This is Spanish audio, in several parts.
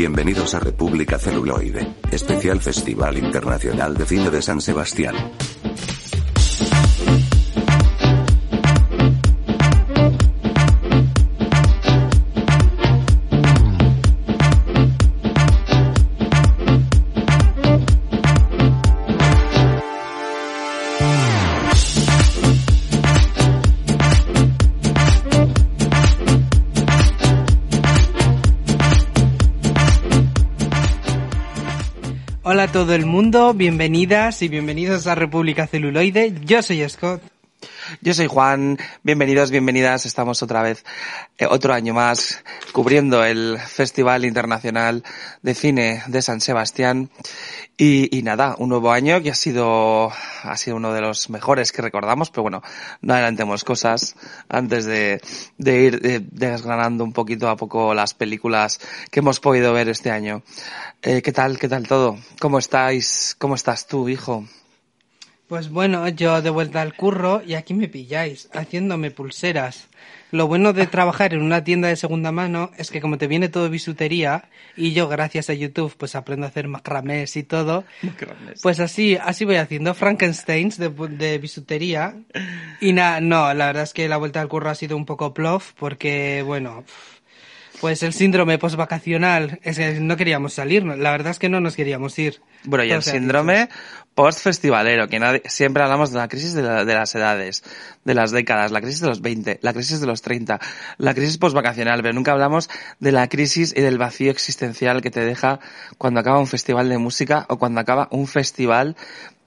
Bienvenidos a República Celuloide, especial Festival Internacional de Cine de San Sebastián. Mundo, bienvenidas y bienvenidos a República Celuloide. Yo soy Scott. Yo soy Juan, bienvenidos, bienvenidas. Estamos otra vez, eh, otro año más, cubriendo el Festival Internacional de Cine de San Sebastián. Y, nada, un nuevo año que ha sido, ha sido uno de los mejores que recordamos, pero bueno, no adelantemos cosas antes de, de ir de, desgranando un poquito a poco las películas que hemos podido ver este año. Eh, ¿Qué tal, qué tal todo? ¿Cómo estáis? ¿Cómo estás tú, hijo? Pues bueno, yo de vuelta al curro y aquí me pilláis, haciéndome pulseras. Lo bueno de trabajar en una tienda de segunda mano es que como te viene todo bisutería y yo gracias a YouTube pues aprendo a hacer macramés y todo, Macramés. pues así, así voy haciendo Frankensteins de, de bisutería. Y nada, no, la verdad es que la vuelta al curro ha sido un poco plof porque bueno, pues el síndrome postvacacional es que no queríamos salir, la verdad es que no nos queríamos ir. Bueno, y el síndrome post-festivalero, que nadie, siempre hablamos de la crisis de, la, de, las edades, de las décadas, la crisis de los 20, la crisis de los 30, la crisis post-vacacional, pero nunca hablamos de la crisis y del vacío existencial que te deja cuando acaba un festival de música o cuando acaba un festival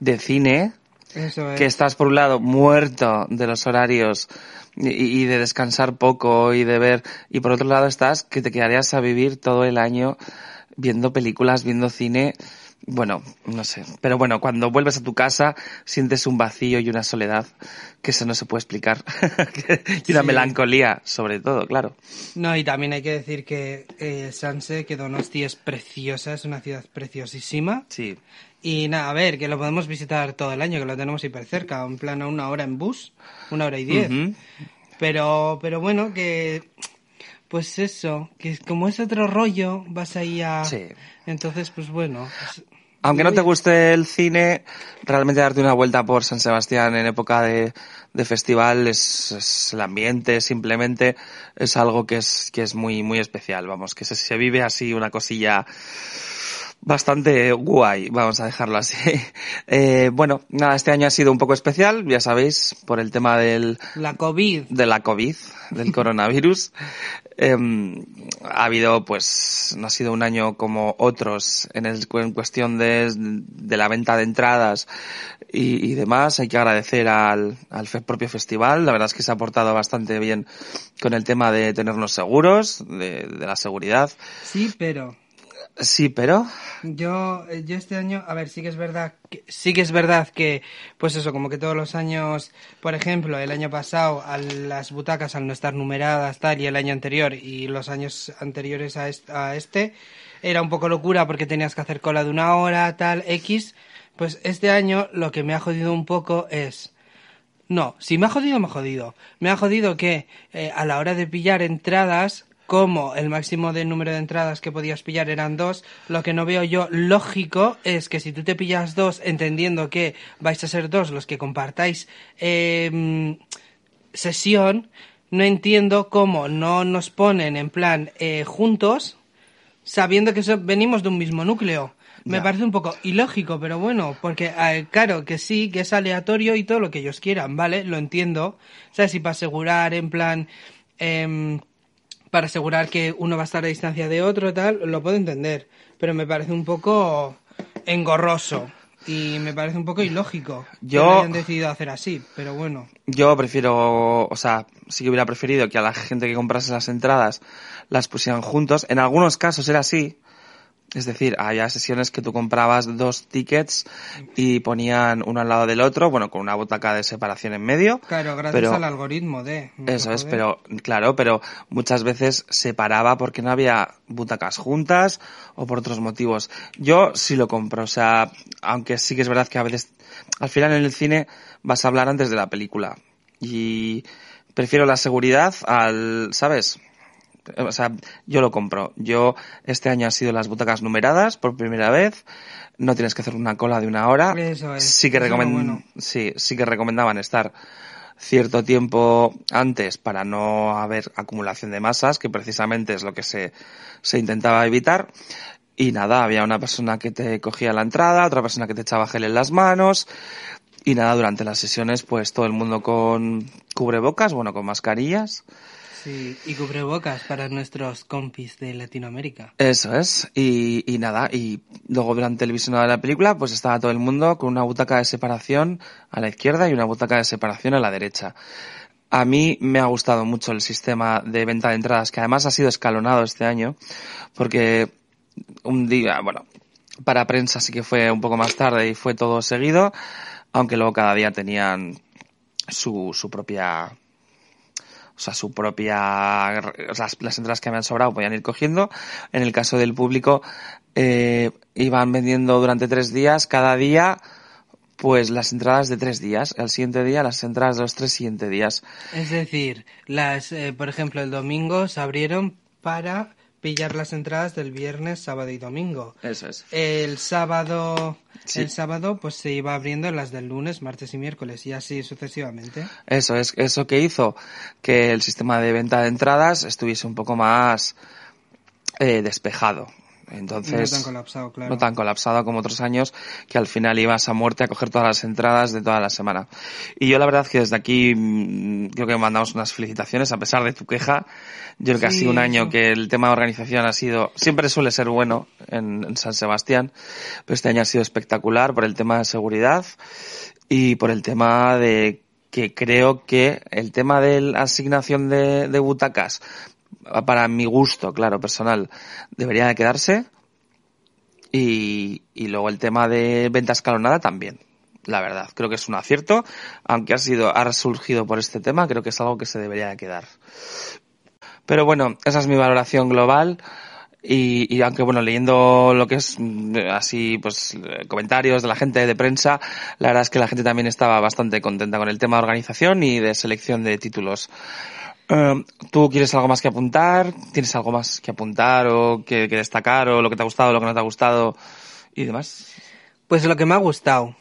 de cine, es. que estás por un lado muerto de los horarios y, y, de descansar poco y de ver, y por otro lado estás que te quedarías a vivir todo el año viendo películas, viendo cine, bueno, no sé. Pero bueno, cuando vuelves a tu casa sientes un vacío y una soledad que eso no se puede explicar. y una Sí. melancolía, sobre todo, claro. No, y también hay que decir que eh, Sanse, que Donosti es preciosa, es una ciudad preciosísima. Sí. Y nada, a ver, que lo podemos visitar todo el año, que lo tenemos hiper cerca, en plan a una hora en bus, una hora y diez. Pero, pero bueno, que pues eso, que como es otro rollo, vas ahí a... Sí. Entonces, pues bueno. pues- Aunque no te guste el cine, realmente darte una vuelta por San Sebastián en época de, de festival es, es el ambiente, simplemente es algo que es, que es muy, muy especial, vamos, que se, se vive así una cosilla bastante guay, vamos a dejarlo así. Eh, bueno, nada, este año ha sido un poco especial, ya sabéis, por el tema del, La COVID. de la COVID, del coronavirus. Em, ha habido, pues, no ha sido un año como otros en, el, en cuestión de, de la venta de entradas y, y demás. Hay que agradecer al, al propio festival. La verdad es que se ha portado bastante bien con el tema de tenernos seguros, de, de la seguridad. Sí, pero... Sí, pero Yo, eh, yo este año, a ver, sí que es verdad, que, sí que es verdad que, pues eso, como que todos los años, por ejemplo, el año pasado, a las butacas al no estar numeradas, tal, y el año anterior, y los años anteriores a este, a este era un poco locura porque tenías que hacer cola de una hora, tal, X, pues este año lo que me ha jodido un poco es, no, si me ha jodido, me ha jodido. Me ha jodido que eh, a la hora de pillar entradas, como el máximo de número de entradas que podías pillar eran dos, lo que no veo yo lógico es que si tú te pillas dos, entendiendo que vais a ser dos los que compartáis eh, sesión, no entiendo cómo no nos ponen en plan eh, juntos, sabiendo que so- venimos de un mismo núcleo. Me Ya. parece un poco ilógico, pero bueno, porque eh, claro que sí, que es aleatorio y todo lo que ellos quieran, ¿vale? Lo entiendo. ¿Sabes? Y para asegurar, en plan, em, para asegurar que uno va a estar a distancia de otro, tal, lo puedo entender. Pero me parece un poco engorroso y me parece un poco ilógico que Yo- lo hayan decidido hacer así, pero bueno. Yo prefiero, o sea, sí que hubiera preferido que a la gente que comprase las entradas las pusieran juntos. En algunos casos era así. Es decir, había sesiones que tú comprabas dos tickets y ponían uno al lado del otro, bueno, con una butaca de separación en medio. Claro, gracias pero- al algoritmo de... Eso es, pero claro, pero muchas veces se paraba porque no había butacas juntas o por otros motivos. Yo sí lo compro, o sea, aunque sí que es verdad que a veces, al final en el cine vas a hablar antes de la película y prefiero la seguridad al, ¿sabes? O sea, yo lo compro. Yo, este año han sido las butacas numeradas por primera vez. No tienes que hacer una cola de una hora. Eso es, Sí que, eso es lo recomen- bueno. sí, sí que recomendaban estar cierto tiempo antes para no haber acumulación de masas, que precisamente es lo que se, se intentaba evitar. Y nada, había una persona que te cogía la entrada, otra persona que te echaba gel en las manos. Y nada, durante las sesiones, pues todo el mundo con cubrebocas, bueno, con mascarillas. Sí, y cubrebocas para nuestros compis de Latinoamérica. Eso es. Y, y nada, y luego durante el visionado de la película, pues estaba todo el mundo con una butaca de separación a la izquierda y una butaca de separación a la derecha. A mí me ha gustado mucho el sistema de venta de entradas, que además ha sido escalonado este año, porque un día, bueno, para prensa sí que fue un poco más tarde y fue todo seguido, aunque luego cada día tenían su, su propia o sea, su propia, las, las entradas que habían sobrado podían ir cogiendo. En el caso del público, eh, iban vendiendo durante tres días, cada día, pues las entradas de tres días. El siguiente día, las entradas de los tres siguientes días. Es decir, las, eh, por ejemplo, el domingo se abrieron para pillar las entradas del viernes, sábado y domingo. Eso es. El sábado, Sí. el sábado, pues se iba abriendo las del lunes, martes y miércoles y así sucesivamente. Eso es, eso que hizo que el sistema de venta de entradas estuviese un poco más eh, despejado. Entonces, no tan colapsado, claro. no tan colapsado como otros años, que al final ibas a muerte a coger todas las entradas de toda la semana. Y yo la verdad que desde aquí mm, creo que mandamos unas felicitaciones a pesar de tu queja. Yo creo que ha sido un año eso. que el tema de organización ha sido, siempre suele ser bueno en, en San Sebastián, pero este año ha sido espectacular por el tema de seguridad y por el tema de que creo que el tema de la asignación de, de butacas, para mi gusto, claro, personal, debería de quedarse. Y, luego el tema de venta escalonada también. La verdad, creo que es un acierto, aunque ha sido, ha resurgido por este tema, creo que es algo que se debería de quedar. Pero bueno, esa es mi valoración global. Y, y aunque bueno, leyendo lo que es mm, así, pues comentarios de la gente de prensa, la verdad es que la gente también estaba bastante contenta con el tema de organización y de selección de títulos. Eh, ¿Tú quieres algo más que apuntar? ¿Tienes algo más que apuntar o que, que destacar o lo que te ha gustado, lo que no te ha gustado y demás? Pues lo que me ha gustado,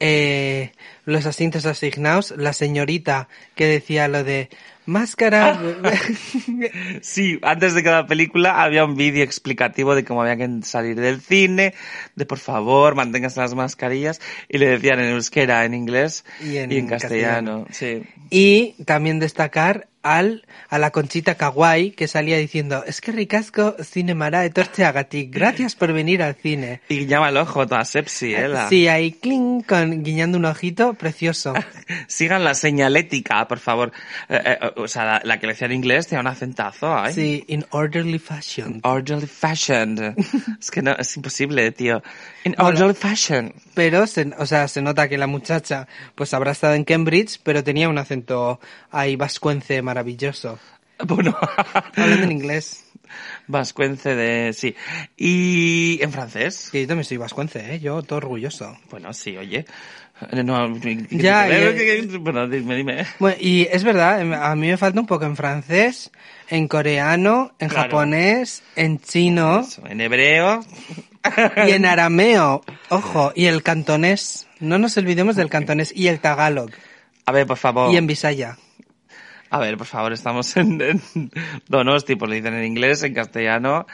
eh, los asientos asignados, la señorita que decía lo de máscara. Sí, antes de cada película había un vídeo explicativo de cómo había que salir del cine, de por favor manténgase las mascarillas, y le decían en euskera, en inglés Y en castellano. Sí. y también destacar al, a la Conchita Kawaii que salía diciendo, es que ricasco cinemara etortzeagatik, gracias por venir al cine. Y llama el ojo, toda sepsi, ¿eh? la- Sí, ahí cling, con, guiñando un ojito, precioso. Sigan la señalética, por favor. Eh, eh, o sea, la, la que le decía en inglés tenía un acentazo, ¿eh? Sí, in orderly fashion. Orderly fashion. es que no, es imposible, tío. In Bueno. orderly fashion. Pero, se, o sea, se nota que la muchacha, pues habrá estado en Cambridge, pero tenía un acento ahí vascuence maravilloso. Bueno. Hablando en inglés. Vascuence de... Sí. Y en francés. Que yo también soy vascuence, ¿eh? Yo todo orgulloso. Bueno, sí, oye. Eh, No, Ya, eh, bueno, dime, dime. Bueno, y es verdad, em, a mí me falta un poco en francés, en coreano, en Claro. japonés, en chino Eso, En hebreo. y en arameo. Ojo, y el cantonés. No nos olvidemos del cantonés y el tagalog. A ver, por favor. Y en bisaya. A ver, por favor, estamos en, en Donosti, pues lo dicen en inglés, en castellano.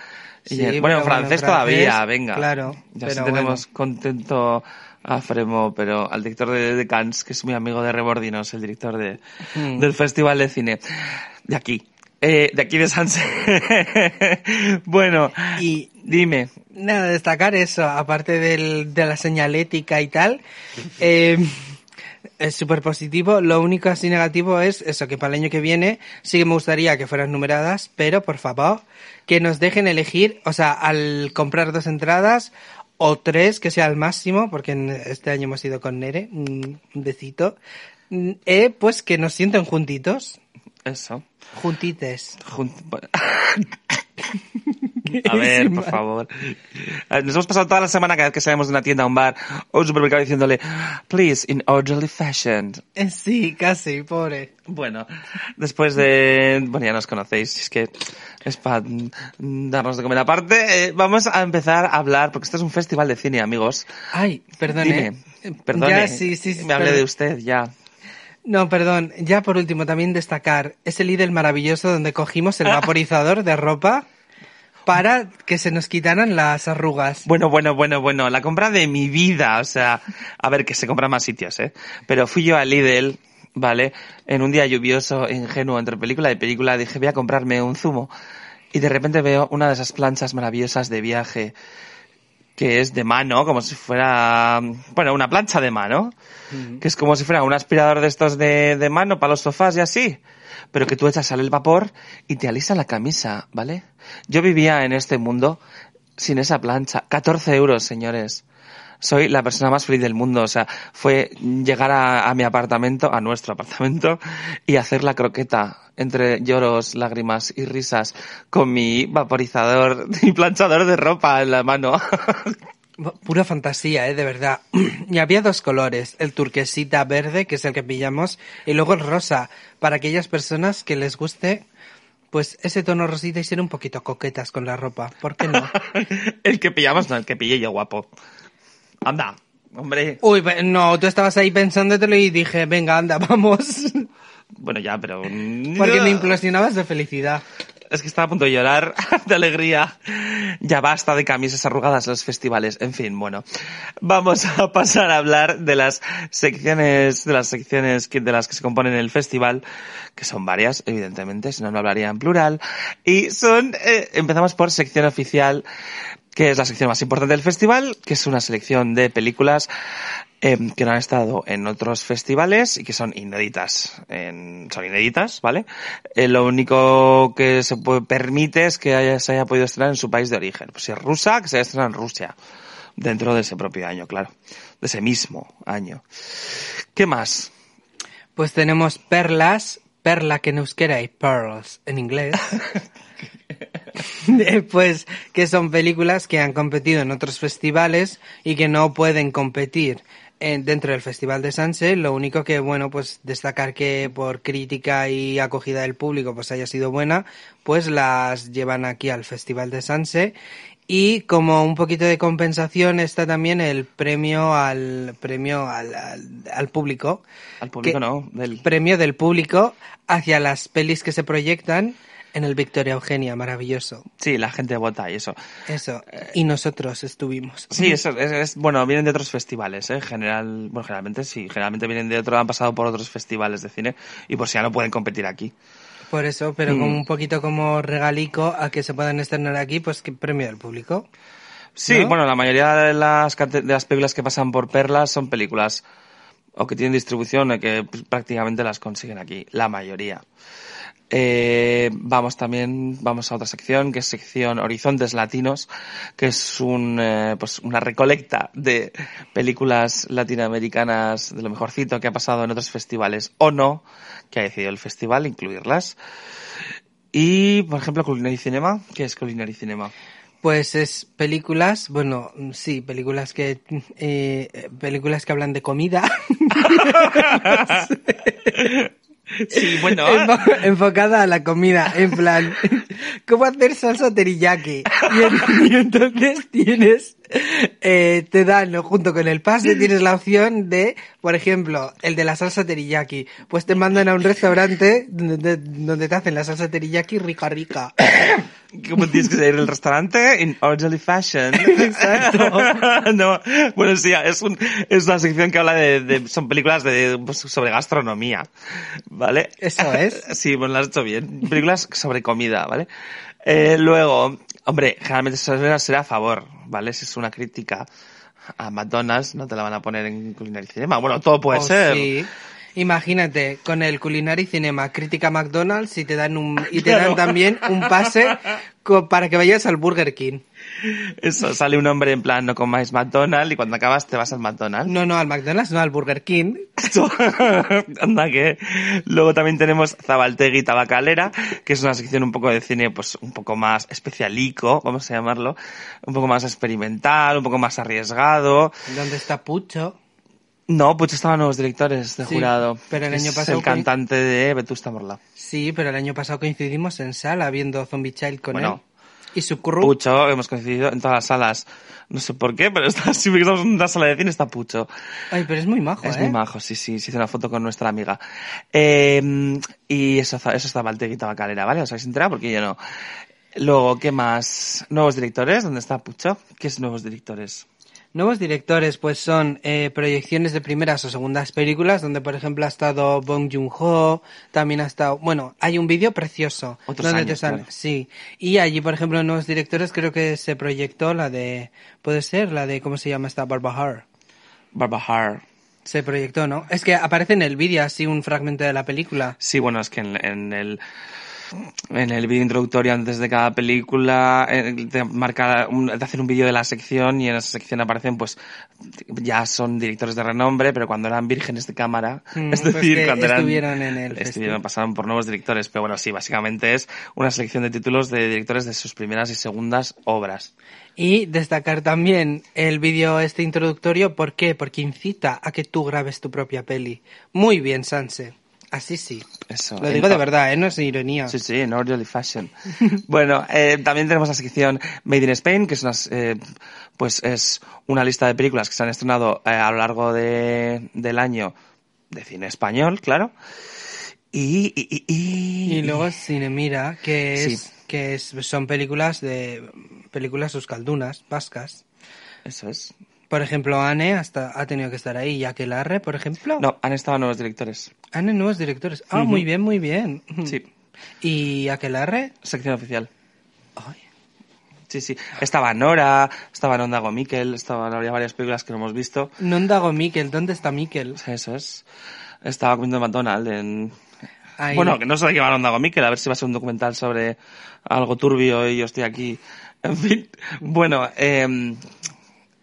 y en- bueno, en bueno, francés todavía, francés, venga. claro, Ya sí tenemos contento a Fremo, pero al director de, de Cannes, que es muy amigo de Rebordinos, el director de, Mm. del Festival de Cine. De aquí. Eh, de aquí de Sanse. bueno, Y dime. Nada, destacar eso, aparte del, de la señalética y tal, eh, es súper positivo. Lo único así negativo es eso, que para el año que viene sí que me gustaría que fueran numeradas, pero por favor, que nos dejen elegir, o sea, al comprar dos entradas o tres, que sea el máximo, porque este año hemos ido con Nere, un besito, mm, eh, pues que nos sienten juntitos, Eso. juntites. Jun- A ver, por favor. Eh, Nos hemos pasado toda la semana cada vez que salimos de una tienda a un bar o un supermercado diciéndole, please, in orderly fashion. Eh, Sí, casi, pobre. Bueno, después de... Bueno, ya nos conocéis, es que es para darnos de comer aparte. Eh, vamos a empezar a hablar, porque esto es un festival de cine, amigos. Ay, perdone. Dime, perdone. Ya, sí, sí, sí, Me perdón. de usted, ya. No, perdón. Ya por último, también destacar ese Lidl maravilloso donde cogimos el vaporizador de ropa para que se nos quitaran las arrugas. Bueno, bueno, bueno, bueno, la compra de mi vida, o sea, a ver, que se compra en más sitios, ¿eh? Pero fui yo a Lidl, ¿vale? En un día lluvioso, ingenuo, entre película y película, dije, voy a comprarme un zumo. Y de repente veo una de esas planchas maravillosas de viaje, que es de mano, como si fuera, bueno, una plancha de mano, que es como si fuera un aspirador de estos de, de mano para los sofás y así, pero que tú echas sale el vapor y te alisa la camisa, ¿vale? Yo vivía en este mundo sin esa plancha. 14 euros, señores. Soy la persona más feliz del mundo. O sea, fue llegar a, a mi apartamento, a nuestro apartamento, y hacer la croqueta entre lloros, lágrimas y risas con mi vaporizador y planchador de ropa en la mano. Pura fantasía, ¿eh? De verdad. y había dos colores, el turquesita verde, que es el que pillamos, y luego el rosa, para aquellas personas que les guste, pues ese tono rosita y ser un poquito coquetas con la ropa. ¿Por qué no? el que pillamos, no, el que pillé yo, guapo. Anda, hombre. Uy, no, tú estabas ahí pensándotelo y dije, venga, anda, vamos. Bueno, ya, pero... Porque me implosionabas de felicidad. Es que estaba a punto de llorar de alegría. Ya basta de camisas arrugadas en los festivales. En fin, bueno. Vamos a pasar a hablar de las secciones, de las secciones que- de las que se componen el festival, que son varias, evidentemente, si no, no hablaría en plural. Y son, eh, empezamos por sección oficial, que es la sección más importante del festival, que es una selección de películas eh, que no han estado en otros festivales y que son inéditas. En- son inéditas, ¿vale? Eh, lo único que se puede- permite es que haya- se haya podido estrenar en su país de origen. Pues si es rusa, que se haya estrenado en Rusia. Dentro de ese propio año, claro. De ese mismo año. ¿Qué más? Pues tenemos perlas, perla que en euskera y pearls en inglés. Pues que son películas que han competido en otros festivales y que no pueden competir dentro del Festival de Sanse. Lo único que, bueno, pues destacar que por crítica y acogida del público pues haya sido buena, pues las llevan aquí al Festival de Sanse. Y como un poquito de compensación está también el premio al premio al, al, al público. Al público que- no, del... Premio del público hacia las pelis que se proyectan en el Victoria Eugenia, maravilloso. Sí, la gente vota y eso. Eso. Y nosotros estuvimos. Sí, eso es, es- bueno, vienen de otros festivales, ¿eh? General, bueno, generalmente sí, generalmente vienen de otro, han pasado por otros festivales de cine y por si ya no pueden competir aquí. Por eso, pero Mm. como un poquito como regalico a que se puedan estrenar aquí, pues que premio del público. Sí, ¿No? bueno, la mayoría de las, de las películas que pasan por Perlas son películas o que tienen distribución o que pues, prácticamente las consiguen aquí, la mayoría. Eh, vamos también, vamos a otra sección, que es sección Horizontes Latinos, que es un, eh, pues una recolecta de películas latinoamericanas de lo mejorcito que ha pasado en otros festivales o no, que ha decidido el festival incluirlas. Y, por ejemplo, Culinary Cinema, ¿qué es Culinary Cinema? Pues es películas, bueno, sí, películas que eh, películas que hablan de comida. Sí, bueno. Enfo- enfocada a la comida, en plan, ¿cómo hacer salsa teriyaki? Y entonces tienes, eh, te dan, junto con el pase, tienes la opción de, por ejemplo, el de la salsa teriyaki. Pues te mandan a un restaurante donde, donde te hacen la salsa teriyaki rica, rica. ¿Cómo tienes que ir al restaurante? In orderly fashion. Exacto. no, bueno, sí, es, un, es una sección que habla de, de- son películas de, pues, sobre gastronomía, ¿vale? Eso es. Sí, bueno, lo has hecho bien. Películas sobre comida, ¿vale? Eh, luego, hombre, generalmente eso será será a favor, ¿vale? Si es una crítica a McDonald's, no te la van a poner en Culinary Cinema. Bueno, todo puede Oh, ser. sí. Imagínate, con el Culinary Cinema, crítica McDonald's y te dan un, y te Claro. dan también un pase para que vayas al Burger King. Eso, sale un hombre en plan, no comáis McDonald's y cuando acabas te vas al McDonald's. No, no, al McDonald's, no, al Burger King. Anda que. Luego también tenemos Zabaltegui Tabacalera, que es una sección un poco de cine, pues un poco más especialico, vamos a llamarlo, un poco más experimental, un poco más arriesgado. ¿Dónde está Pucho? No, pues estaban nuevos directores de Sí, jurado. pero el año es pasado el cantante de Vetusta Morla. Sí, pero el año pasado coincidimos en sala viendo Zombie Child con Bueno. él. Y su crew. Pucho, hemos coincidido en todas las salas. No sé por qué, pero está, siempre que estamos en una sala de cine está Pucho. Ay, pero es muy majo, Es ¿eh? muy majo, sí, sí, se hizo una foto con nuestra amiga. Eh, y eso, eso está Valtegui Tabacalera, ¿vale? ¿Os habéis enterado? Porque yo no. Luego, ¿qué más? ¿Nuevos directores? ¿Dónde está Pucho? ¿Qué es nuevos directores? Nuevos directores, pues son eh, proyecciones de primeras o segundas películas, donde por ejemplo ha estado Bong Joon-ho, también ha estado, bueno, hay un vídeo precioso. Otros donde años, te sale- claro. Sí, y allí por ejemplo nuevos directores creo que se proyectó la de, puede ser, la de, ¿cómo se llama esta? Barbahar. Barbahar. Se proyectó, ¿no? Es que aparece en el vídeo así un fragmento de la película. Sí, bueno, es que en, en el en el vídeo introductorio antes de cada película eh, te marca un- te hacen un vídeo de la sección y en esa sección aparecen pues ya son directores de renombre pero cuando eran vírgenes de cámara Mm, es pues decir cuando eran estuvieron en el estuvieron pasaron por nuevos directores pero bueno sí básicamente es una selección de títulos de directores de sus primeras y segundas obras Y destacar también el vídeo este introductorio, ¿por qué? Porque incita a que tú grabes tu propia peli. Muy bien, Sanse. Así sí. eso Lo digo de verdad, ¿eh? No es ironía. Sí, sí, en orderly fashion. bueno, eh, también tenemos la sección Made in Spain, que es una, eh, pues es una lista de películas que se han estrenado eh, a lo largo de, del año de cine español, claro. Y, y, y, y- luego Cinemira, que es, Sí. que es, son películas de películas euskaldunas, vascas. Eso es. Por ejemplo, Anne hasta ha tenido que estar ahí, ya que Larre, por ejemplo. No, han estado nuevos directores. Anne nuevos directores. Ah, muy bien, muy bien. Sí. ¿Y Aquelarre? Sección oficial. Ay, Sí, sí. Estaba Nora, estaba Ondago Miquel, estaban había varias películas que no hemos visto. non dago Miquel, ¿dónde está Miquel? Eso es. Estaba comiendo McDonald's en, Ahí. Bueno, que no sé de qué va Onda Miquel, a ver si va a ser un documental sobre algo turbio y yo estoy aquí. En fin, bueno, eh,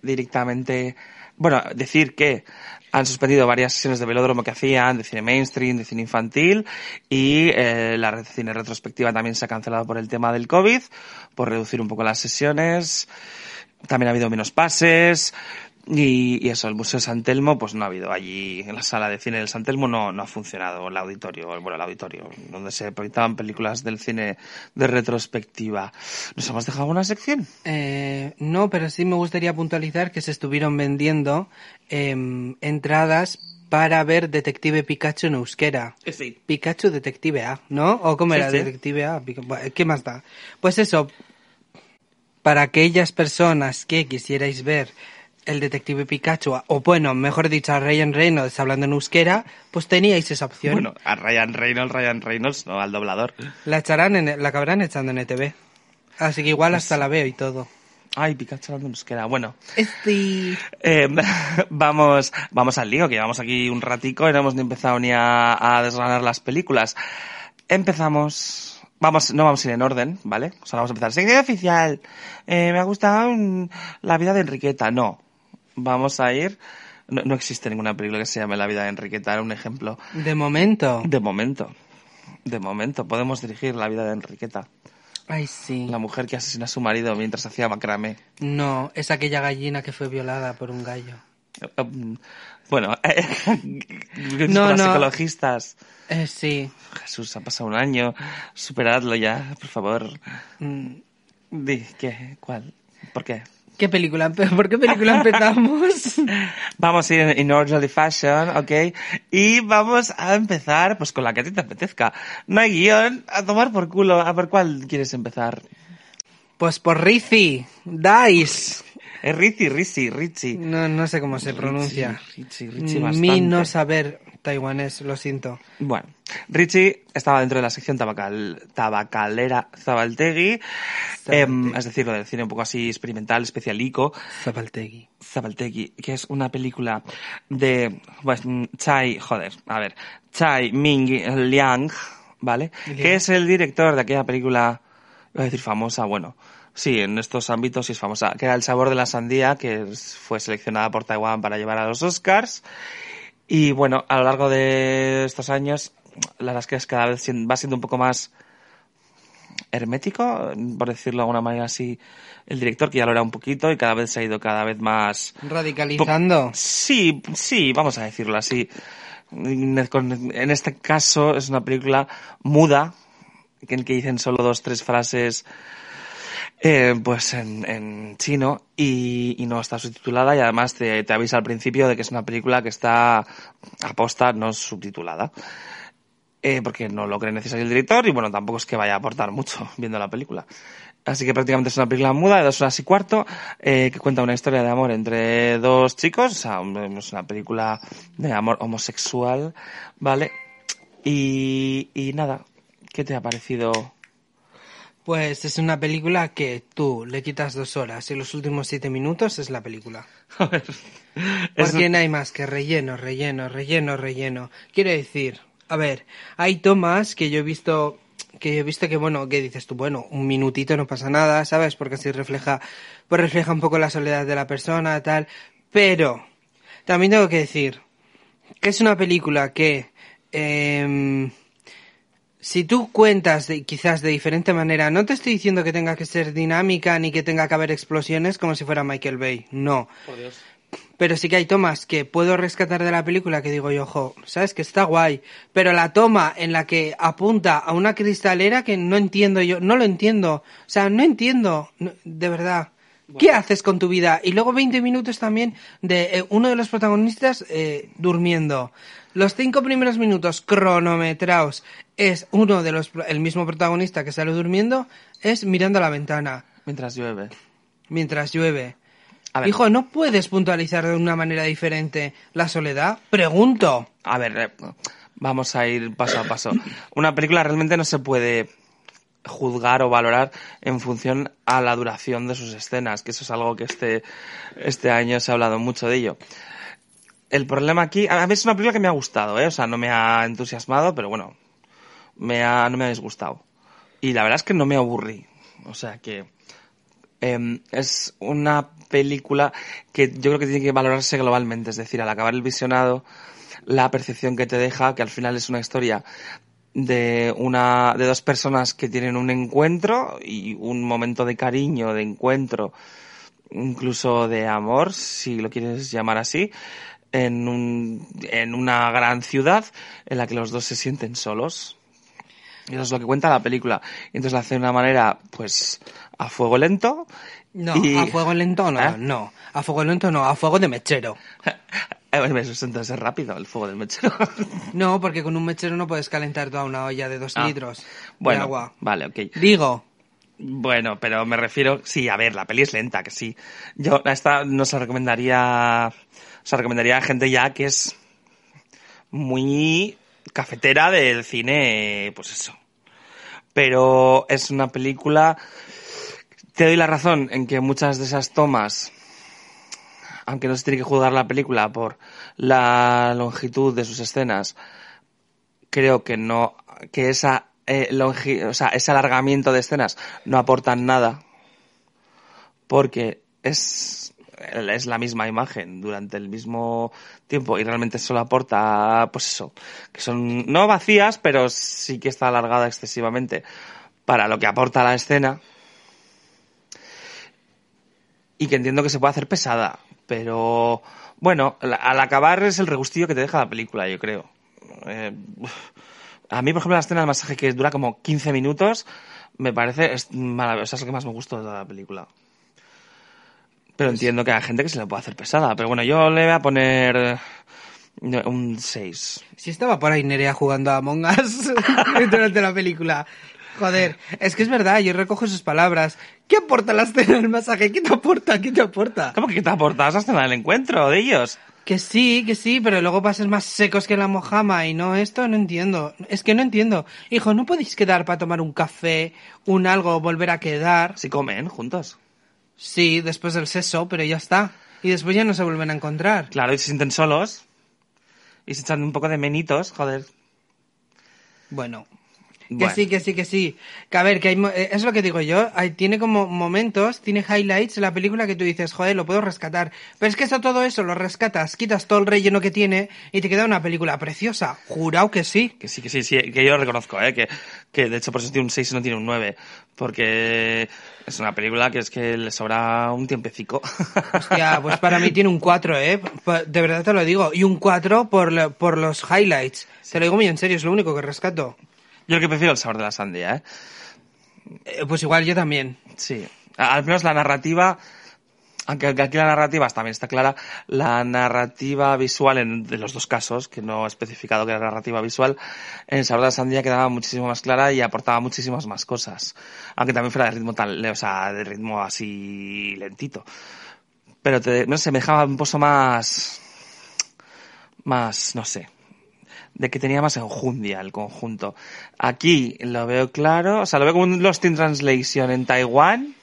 directamente, bueno, decir que han suspendido varias sesiones de velódromo que hacían, de cine mainstream, de cine infantil, y eh, la cine retrospectiva también se ha cancelado por el tema del COVID, por reducir un poco las sesiones. También ha habido menos pases. Y, y eso, el Museo de San Telmo, pues no ha habido allí, en la sala de cine del San Telmo no, no ha funcionado el auditorio, bueno, el auditorio, donde se proyectaban películas del cine de retrospectiva. ¿Nos hemos dejado una sección? Eh, no, pero sí me gustaría puntualizar que se estuvieron vendiendo em, entradas para ver Detective Pikachu en euskera. Sí. Pikachu Detective A, ¿no? ¿O cómo era sí. Detective A? ¿Qué más da? Pues eso, para aquellas personas que quisierais ver el Detective Pikachu, o bueno, mejor dicho, a Ryan Reynolds hablando en euskera, pues teníais esa opción. Bueno, a Ryan Reynolds, Ryan Reynolds, no, al doblador. La echarán en, la acabarán echando en ETV. Así que igual hasta la veo y todo. Ay, Pikachu hablando en euskera. Bueno, Este... eh, vamos, vamos al lío, que llevamos aquí un ratico y no hemos ni empezado ni a, a desgranar las películas. Empezamos, vamos, no vamos a ir en orden, ¿vale? O sea, vamos a empezar. Sección oficial. Eh, me ha gustado mm, la vida de Enriqueta. No. Vamos a ir. No, no existe ninguna película que se llame La vida de Enriqueta, era un ejemplo. De momento. De momento. De momento. Podemos dirigir La vida de Enriqueta. Ay, sí. La mujer que asesina a su marido mientras hacía macramé. No, es aquella gallina que fue violada por un gallo. Um, Bueno, No, los no. psicologistas. Eh, sí. Jesús, ha pasado un año. Superadlo ya, por favor. Mm, Di, ¿qué? ¿Cuál? ¿Por qué? ¿Qué película? ¿Por qué película empezamos? Vamos a ir en, orderly fashion, ¿ok? Y vamos a empezar, pues, con la que a ti te apetezca. No hay guion, a tomar por culo. A ver, ¿cuál quieres empezar? pues por Rizzi. Dice. Es Rizzi, Rizzi, Rizzi. No, no sé cómo se pronuncia. Rizzi, Rizzi, Mi bastante. no saber taiwanés, lo siento. Bueno, Richie estaba dentro de la sección tabacal, tabacalera Zabaltegui, em, es decir, lo del cine un poco así experimental, especialico, Zapaltegui. Zabaltegui, que es una película de pues, Chai, joder, a ver, Chai Ming Liang, ¿vale? Liang. Que es el director de aquella película Voy a decir famosa, bueno, sí, en estos ámbitos sí es famosa, que era El sabor de la sandía, que fue seleccionada por Taiwán para llevar a los Oscars. Y bueno, a lo largo de estos años, la verdad es que cada vez va siendo un poco más hermético, por decirlo de alguna manera así, el director, que ya lo era un poquito y cada vez se ha ido cada vez más... Radicalizando. Sí, sí, vamos a decirlo así. En este caso es una película muda, en que dicen solo dos, tres frases eh, pues en, en chino y, y no está subtitulada y además te, te avisa al principio de que es una película que está aposta no subtitulada. Eh, porque no lo cree necesario el director y bueno, tampoco es que vaya a aportar mucho viendo la película. Así que prácticamente es una película muda de dos horas y cuarto eh, que cuenta una historia de amor entre dos chicos, o sea, es una película de amor homosexual, ¿vale? Y, y nada, ¿qué te ha parecido? Pues es una película que tú le quitas dos horas y los últimos siete minutos es la película. A ver, Porque no hay más que relleno, relleno, relleno, relleno. Quiero decir, a ver, hay tomas que yo he visto que yo he visto que bueno, que dices tú, bueno, un minutito no pasa nada, ¿sabes? Porque así refleja pues refleja un poco la soledad de la persona, tal, pero también tengo que decir que es una película que em, si tú cuentas de, quizás de diferente manera, no te estoy diciendo que tenga que ser dinámica ni que tenga que haber explosiones como si fuera Michael Bay, no. Pero sí que hay tomas que puedo rescatar de la película que digo yo, ojo, sabes que está guay. Pero la toma en la que apunta a una cristalera que no entiendo yo, no lo entiendo. O sea, no entiendo, no- de verdad. ¿Qué haces con tu vida? Y luego 20 minutos también de eh, uno de los protagonistas eh, durmiendo. Los cinco primeros minutos cronometrados es uno de los, el mismo protagonista que sale durmiendo, es mirando a la ventana mientras llueve. mientras llueve. A ver. Hijo, ¿no puedes puntualizar de una manera diferente la soledad? Pregunto. A ver, eh, vamos a ir paso a paso. Una película realmente no se puede juzgar o valorar en función a la duración de sus escenas, que eso es algo que este, este año se ha hablado mucho de ello. El problema aquí, a mí es una película que me ha gustado, ¿eh? o sea, no me ha entusiasmado, pero bueno, me ha, no me ha disgustado. Y la verdad es que no me aburrí, o sea que em, es una película que yo creo que tiene que valorarse globalmente, es decir, al acabar el visionado, la percepción que te deja, que al final es una historia de una de dos personas que tienen un encuentro y un momento de cariño, de encuentro, incluso de amor, si lo quieres llamar así, en un, en una gran ciudad en la que los dos se sienten solos. Y eso es lo que cuenta la película. Entonces la hace de una manera, pues, a fuego lento. No, y- a fuego lento no, ¿Eh? no. A fuego lento no, a fuego de mechero. Entonces es rápido, el fuego del mechero. No, porque con un mechero no puedes calentar toda una olla de dos Ah, litros bueno, de agua. vale, ok. Digo, Bueno, pero me refiero, sí, a ver, la peli es lenta, que sí. Yo a esta no se recomendaría, se recomendaría a gente ya que es muy cafetera del cine, pues eso. Pero es una película, te doy la razón en que muchas de esas tomas, aunque no se tiene que juzgar la película por la longitud de sus escenas, creo que no, que esa, eh, longi- o sea, ese alargamiento de escenas no aportan nada, porque es, es la misma imagen durante el mismo tiempo y realmente solo aporta, pues eso, que son no vacías, pero sí que está alargada excesivamente para lo que aporta la escena y que entiendo que se puede hacer pesada, pero bueno, al acabar es el regustillo que te deja la película, yo creo. Eh, a mí, por ejemplo, la escena del masaje que dura como 15 minutos, me parece es maravillosa, es lo que más me gustó de la película. Pero entiendo que hay gente que se le puede hacer pesada, pero bueno, yo le voy a poner un 6. si estaba por ahí Nerea jugando a Among Us durante la película. Joder, es que es verdad, yo recojo sus palabras. ¿Qué aporta la escena del masaje? ¿Qué te aporta? ¿Qué te aporta? ¿Cómo que qué te aporta esa escena del encuentro de ellos? Que sí, que sí, pero luego va a ser más secos que la mojama y no esto, no entiendo. Es que no entiendo. Hijo, ¿no podéis quedar para tomar un café, un algo, volver a quedar? Si comen juntos. Sí, después del sexo, pero ya está. Y después ya no se vuelven a encontrar. Claro, y se sienten solos. Y se echan un poco de menitos, joder. Bueno, Que sí, que sí, que sí. Que a ver, que hay, eh, es lo que digo yo. Hay, tiene como momentos, tiene highlights la película que tú dices, joder, lo puedo rescatar. Pero es que eso, todo eso lo rescatas, quitas todo el relleno que tiene y te queda una película preciosa. Jurado que sí. Que sí, que sí, sí, que yo lo reconozco, ¿eh? que, que de hecho por eso tiene un 6 y no tiene un 9, porque es una película que es que le sobra un tiempecico. Hostia, pues para mí tiene un 4, ¿eh? De verdad te lo digo. Y un 4 por, lo- por los highlights. Te lo digo muy en serio, es lo único que rescato. Yo que prefiero el sabor de la sandía, ¿eh? Eh, pues igual yo también. Sí. Al menos la narrativa, aunque aquí la narrativa también está clara, la narrativa visual en los dos casos, que no he especificado que era narrativa visual, en sabor de la sandía quedaba muchísimo más clara y aportaba muchísimas más cosas. Aunque también fuera de ritmo tal, o sea, de ritmo así lentito. Pero te, no sé, me dejaba un pozo más, más, no sé, de que tenía más enjundia el conjunto. Aquí lo veo claro, o sea, lo veo como un Lost in Translation en Taiwán.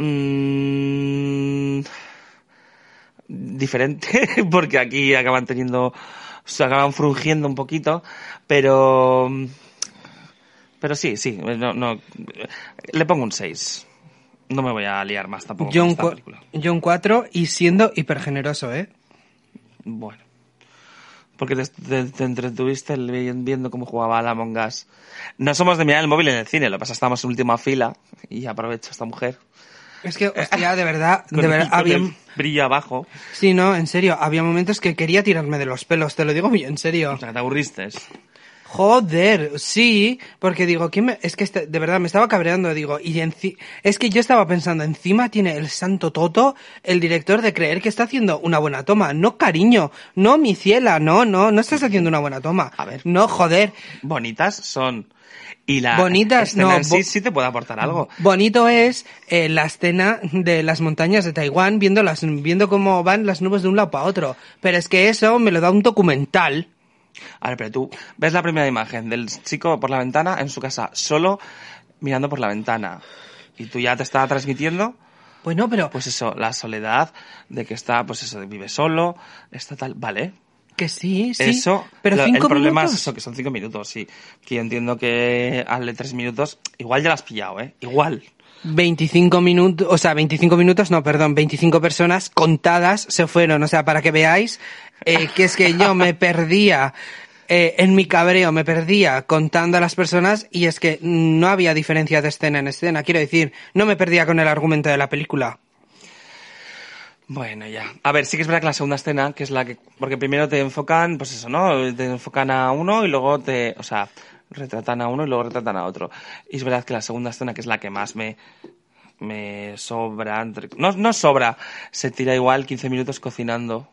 Mm, diferente, porque aquí acaban teniendo, se acaban frungiendo un poquito, pero, pero sí, sí, no, no, le pongo un 6. No me voy a liar más tampoco Yo con un, esta película. yo un 4 y siendo hipergeneroso, ¿eh? Bueno. Porque te, te- te entretuviste viendo cómo jugaba la Among Us. No somos de mirar el móvil en el cine, lo que pasa es que estamos en última fila y aprovecho esta mujer. Es que, hostia, de verdad, de verdad, había... el brillo abajo. Sí, no, en serio, había momentos que quería tirarme de los pelos, te lo digo muy en serio. O sea, te aburriste. Joder, sí, porque digo, ¿quién me... es que este- de verdad me estaba cabreando, digo, y enci- es que yo estaba pensando, encima tiene el santo Toto, el director, de creer que está haciendo una buena toma. No, cariño, no, mi ciela, no, no, no estás haciendo una buena toma. A ver. No, joder. Bonitas son. Y la Bonitas, escena no, en sí sí te puede aportar algo. Bonito es eh, la escena de las montañas de Taiwán, viendo, las, viendo cómo van las nubes de un lado para otro. Pero es que eso me lo da un documental. A ver, pero tú ves la primera imagen del chico por la ventana en su casa, solo mirando por la ventana. Y tú ya te está transmitiendo Bueno, pero pues eso, la soledad de que está, pues eso, vive solo, está tal, vale. Que sí, sí. Eso, pero cinco el problema minutos. es eso, que son cinco minutos, sí. Que yo entiendo que hazle tres minutos, igual ya lo has pillado, ¿eh? Igual. 25 minutos, o sea, 25 minutos, no, perdón, 25 personas contadas se fueron, o sea, para que veáis eh, que es que yo me perdía eh, en mi cabreo, me perdía contando a las personas y es que no había diferencia de escena en escena, quiero decir, no me perdía con el argumento de la película. Bueno, ya. A ver, sí que es verdad que la segunda escena, que es la que, porque primero te enfocan, pues eso, ¿no? Te enfocan a uno y luego te, o sea, retratan a uno y luego retratan a otro. Y es verdad que la segunda escena, que es la que más me, me sobra, no, no sobra, se tira igual 15 minutos cocinando.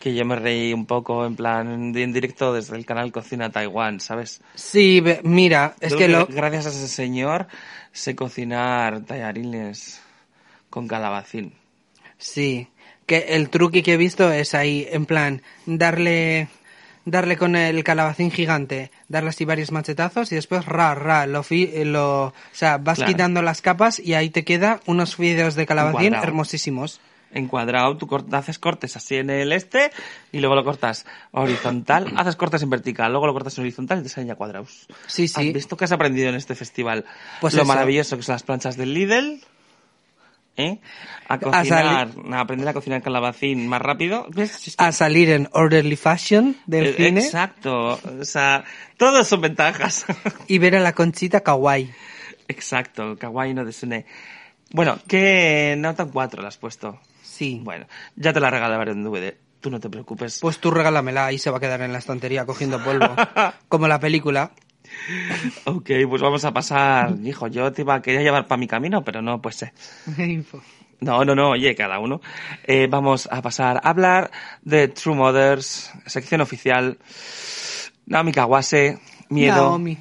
Que yo me reí un poco en plan, en directo desde el canal Cocina Taiwán, ¿sabes? Sí, mira, es que lo... Gracias a ese señor sé cocinar tallarines con calabacín. Sí, que el truqui que he visto es ahí, en plan, darle darle con el calabacín gigante, darle así varios machetazos y después ra, ra, lo, fi- lo o sea, vas Claro. quitando las capas y ahí te queda unos fideos de calabacín hermosísimos. encuadrado, tú cort- haces cortes así en el este y luego lo cortas horizontal, haces cortes en vertical, luego lo cortas en horizontal y te salen ya cuadrados. Sí, sí. ¿Has visto que has aprendido en este festival? Pues lo eso. maravilloso que son las planchas del Lidl. ¿Eh? A cocinar, a aprender a cocinar calabacín más rápido. ¿Ves? Si es que- A salir en orderly fashion del eh, cine Exacto. O sea, todos son ventajas. y ver a la conchita kawaii. Exacto. Kawaii no desune. Bueno, ¿qué nota 4 le has puesto? Sí. Bueno, ya te la regalaré en DVD. Tú no te preocupes. Pues tú regálamela, ahí se va a quedar en la estantería cogiendo polvo. Como la película. Ok, pues vamos a pasar. Hijo, yo te iba a quería llevar para mi camino, pero no, pues sé. No, no, no, oye, cada uno. Eh, vamos a pasar a hablar de True Mothers, sección oficial. Naomi Kawase, miedo. Naomi.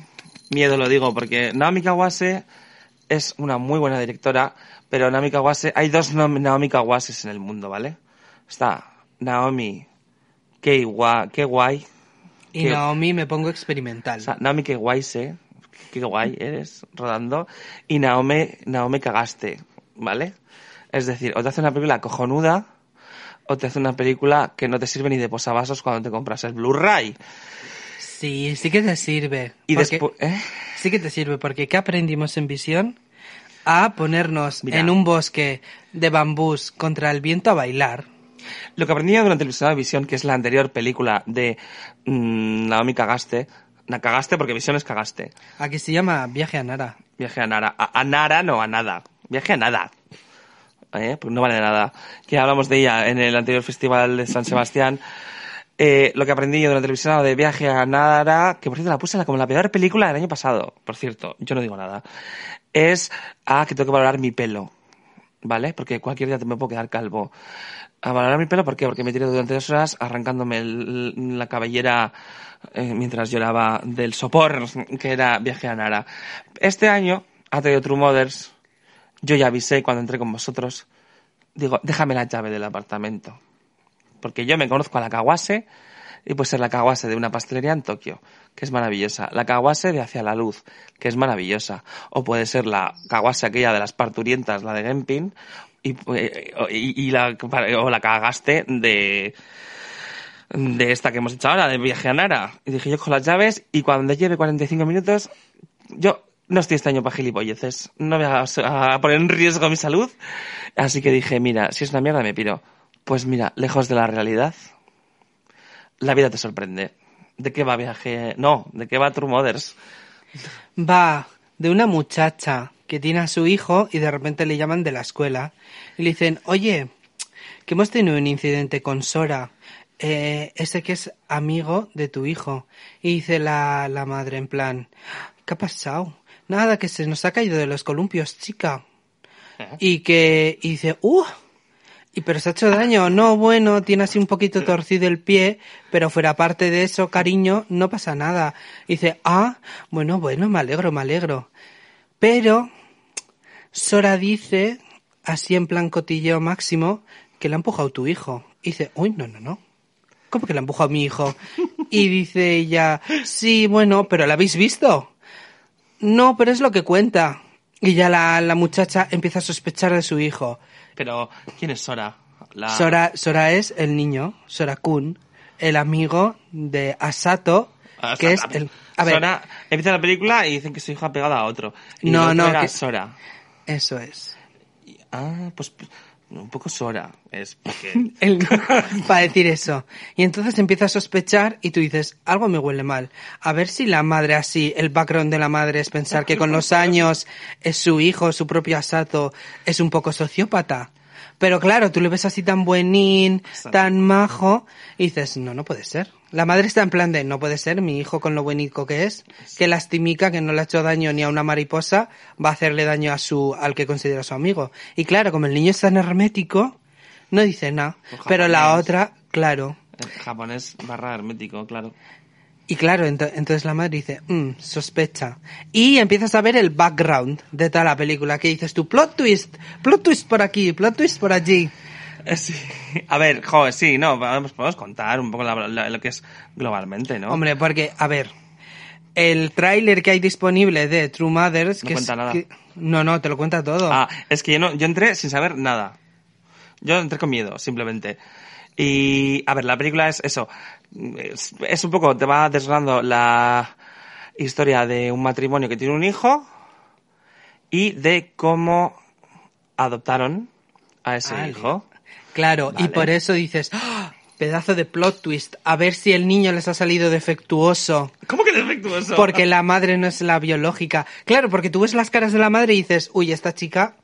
Miedo lo digo, porque Naomi Kawase es una muy buena directora, pero Naomi Kawase, hay dos Naomi Kawases en el mundo, ¿vale? Está Naomi K. Y Que- Naomi me pongo experimental. o sea, Naomi K. Guay sé, qué guay eres rodando, y Naomi, Naomi cagaste, ¿vale? Es decir, o te hace una película cojonuda, o te hace una película que no te sirve ni de posavasos cuando te compras el Blu-ray. Sí, sí que te sirve. Y porque- después... ¿eh? Sí que te sirve, porque ¿qué aprendimos en visión? A ponernos Mira. en un bosque de bambús contra el viento a bailar. Lo que aprendí yo durante el episodio de Visión, que es la anterior película de mm, Naomi Cagaste, na Cagaste porque Visión es Cagaste. Aquí se llama Viaje a Nara. Viaje a Nara. A, a Nara, no, a nada. Viaje a nada. ¿Eh? Pues no vale nada. Que hablamos de ella en el anterior festival de San Sebastián. Eh, lo que aprendí yo durante el episodio de Viaje a Nara, que por cierto la puse como la peor película del año pasado, por cierto, yo no digo nada, es ah, que tengo que valorar mi pelo. ¿Vale? Porque cualquier día me puedo quedar calvo. A valorar mi pelo, ¿por qué? Porque me tiré durante dos horas arrancándome la cabellera eh, mientras lloraba del sopor, que era Viaje a Nara. Este año ha traído True Mothers. Yo ya avisé cuando entré con vosotros. Digo, déjame la llave del apartamento. Porque yo me conozco a la Kawase y puede ser la Kawase de una pastelería en Tokio, que es maravillosa. La Kawase de Hacia la Luz, que es maravillosa. O puede ser la Kawase aquella de las parturientas, la de Genpin, y, eh, y, y la, o la Kagaste de, de esta que hemos hecho ahora, de Viaje a Nara. Y dije yo con las llaves y cuando lleve 45 minutos, yo no estoy este año para gilipolleces. No voy a, a poner en riesgo mi salud. Así que dije, mira, si es una mierda me piro. Pues mira, lejos de la realidad, la vida te sorprende. ¿De qué va viaje? No, ¿de qué va True Mothers? Va de una muchacha que tiene a su hijo y de repente le llaman de la escuela y le dicen, oye, que hemos tenido un incidente con Sora, eh, ese que es amigo de tu hijo. Y dice la, la madre en plan, ¿qué ha pasado? Nada, que se nos ha caído de los columpios, chica. Y que y dice, ¡uh! Y pero se ha hecho daño. No, bueno, tiene así un poquito torcido el pie, pero fuera parte de eso, cariño, no pasa nada. Y dice, ah, bueno, bueno, me alegro, me alegro. Pero Sora dice, así en plan cotilleo máximo, que le ha empujado tu hijo. Y dice, uy, no, no, no. ¿Cómo que le ha empujado mi hijo? Y dice ella, sí, bueno, pero ¿la habéis visto? No, pero es lo que cuenta. Y ya la, la muchacha empieza a sospechar de su hijo. Pero, ¿quién es Sora? La... Sora, Sora es el niño, Sora Kun, el amigo de Asato, Ah, que es el... A ver, Sora, empieza la película y dicen que su hijo ha pegado a otro. Y No, no, que- Sora. Eso es. Ah, pues, pues, un poco Sora. Es porque... El- para decir eso. Y entonces empieza a sospechar y tú dices, algo me huele mal. A ver si la madre así, el background de la madre es pensar que con los años es su hijo, su propio Asato, es un poco sociópata. Pero claro, tú le ves así tan buenín, tan majo, y dices, no, no puede ser. La madre está en plan de, no puede ser, mi hijo con lo buenico que es, que lastimica, que no le ha hecho daño ni a una mariposa, va a hacerle daño a su, al que considera su amigo. Y claro, como el niño es tan hermético, no dice nada. Pues Pero la otra, claro. El japonés barra hermético, claro. Y claro, ento- entonces la madre dice, "Mm, sospecha. Y empiezas a ver el background de toda la película, que dices tú, plot twist, plot twist por aquí, plot twist por allí. Eh, Sí. A ver, joder, sí, no, vamos, podemos contar un poco la- la- lo que es globalmente, ¿no? Hombre, porque, a ver, el tráiler que hay disponible de True Mothers... No que es- cuenta nada. que- no, no, te lo cuenta todo. Ah, es que yo no, yo entré sin saber nada. Yo entré con miedo, simplemente. Y, a ver, la película es eso. Es, es un poco, te va desgranando la historia de un matrimonio que tiene un hijo y de cómo adoptaron a ese Vale. hijo. Claro, y por eso dices, "Ah, pedazo de plot twist, a ver si el niño les ha salido defectuoso. ¿Cómo que defectuoso? Porque la madre no es la biológica. Claro, porque tú ves las caras de la madre y dices, uy, esta chica,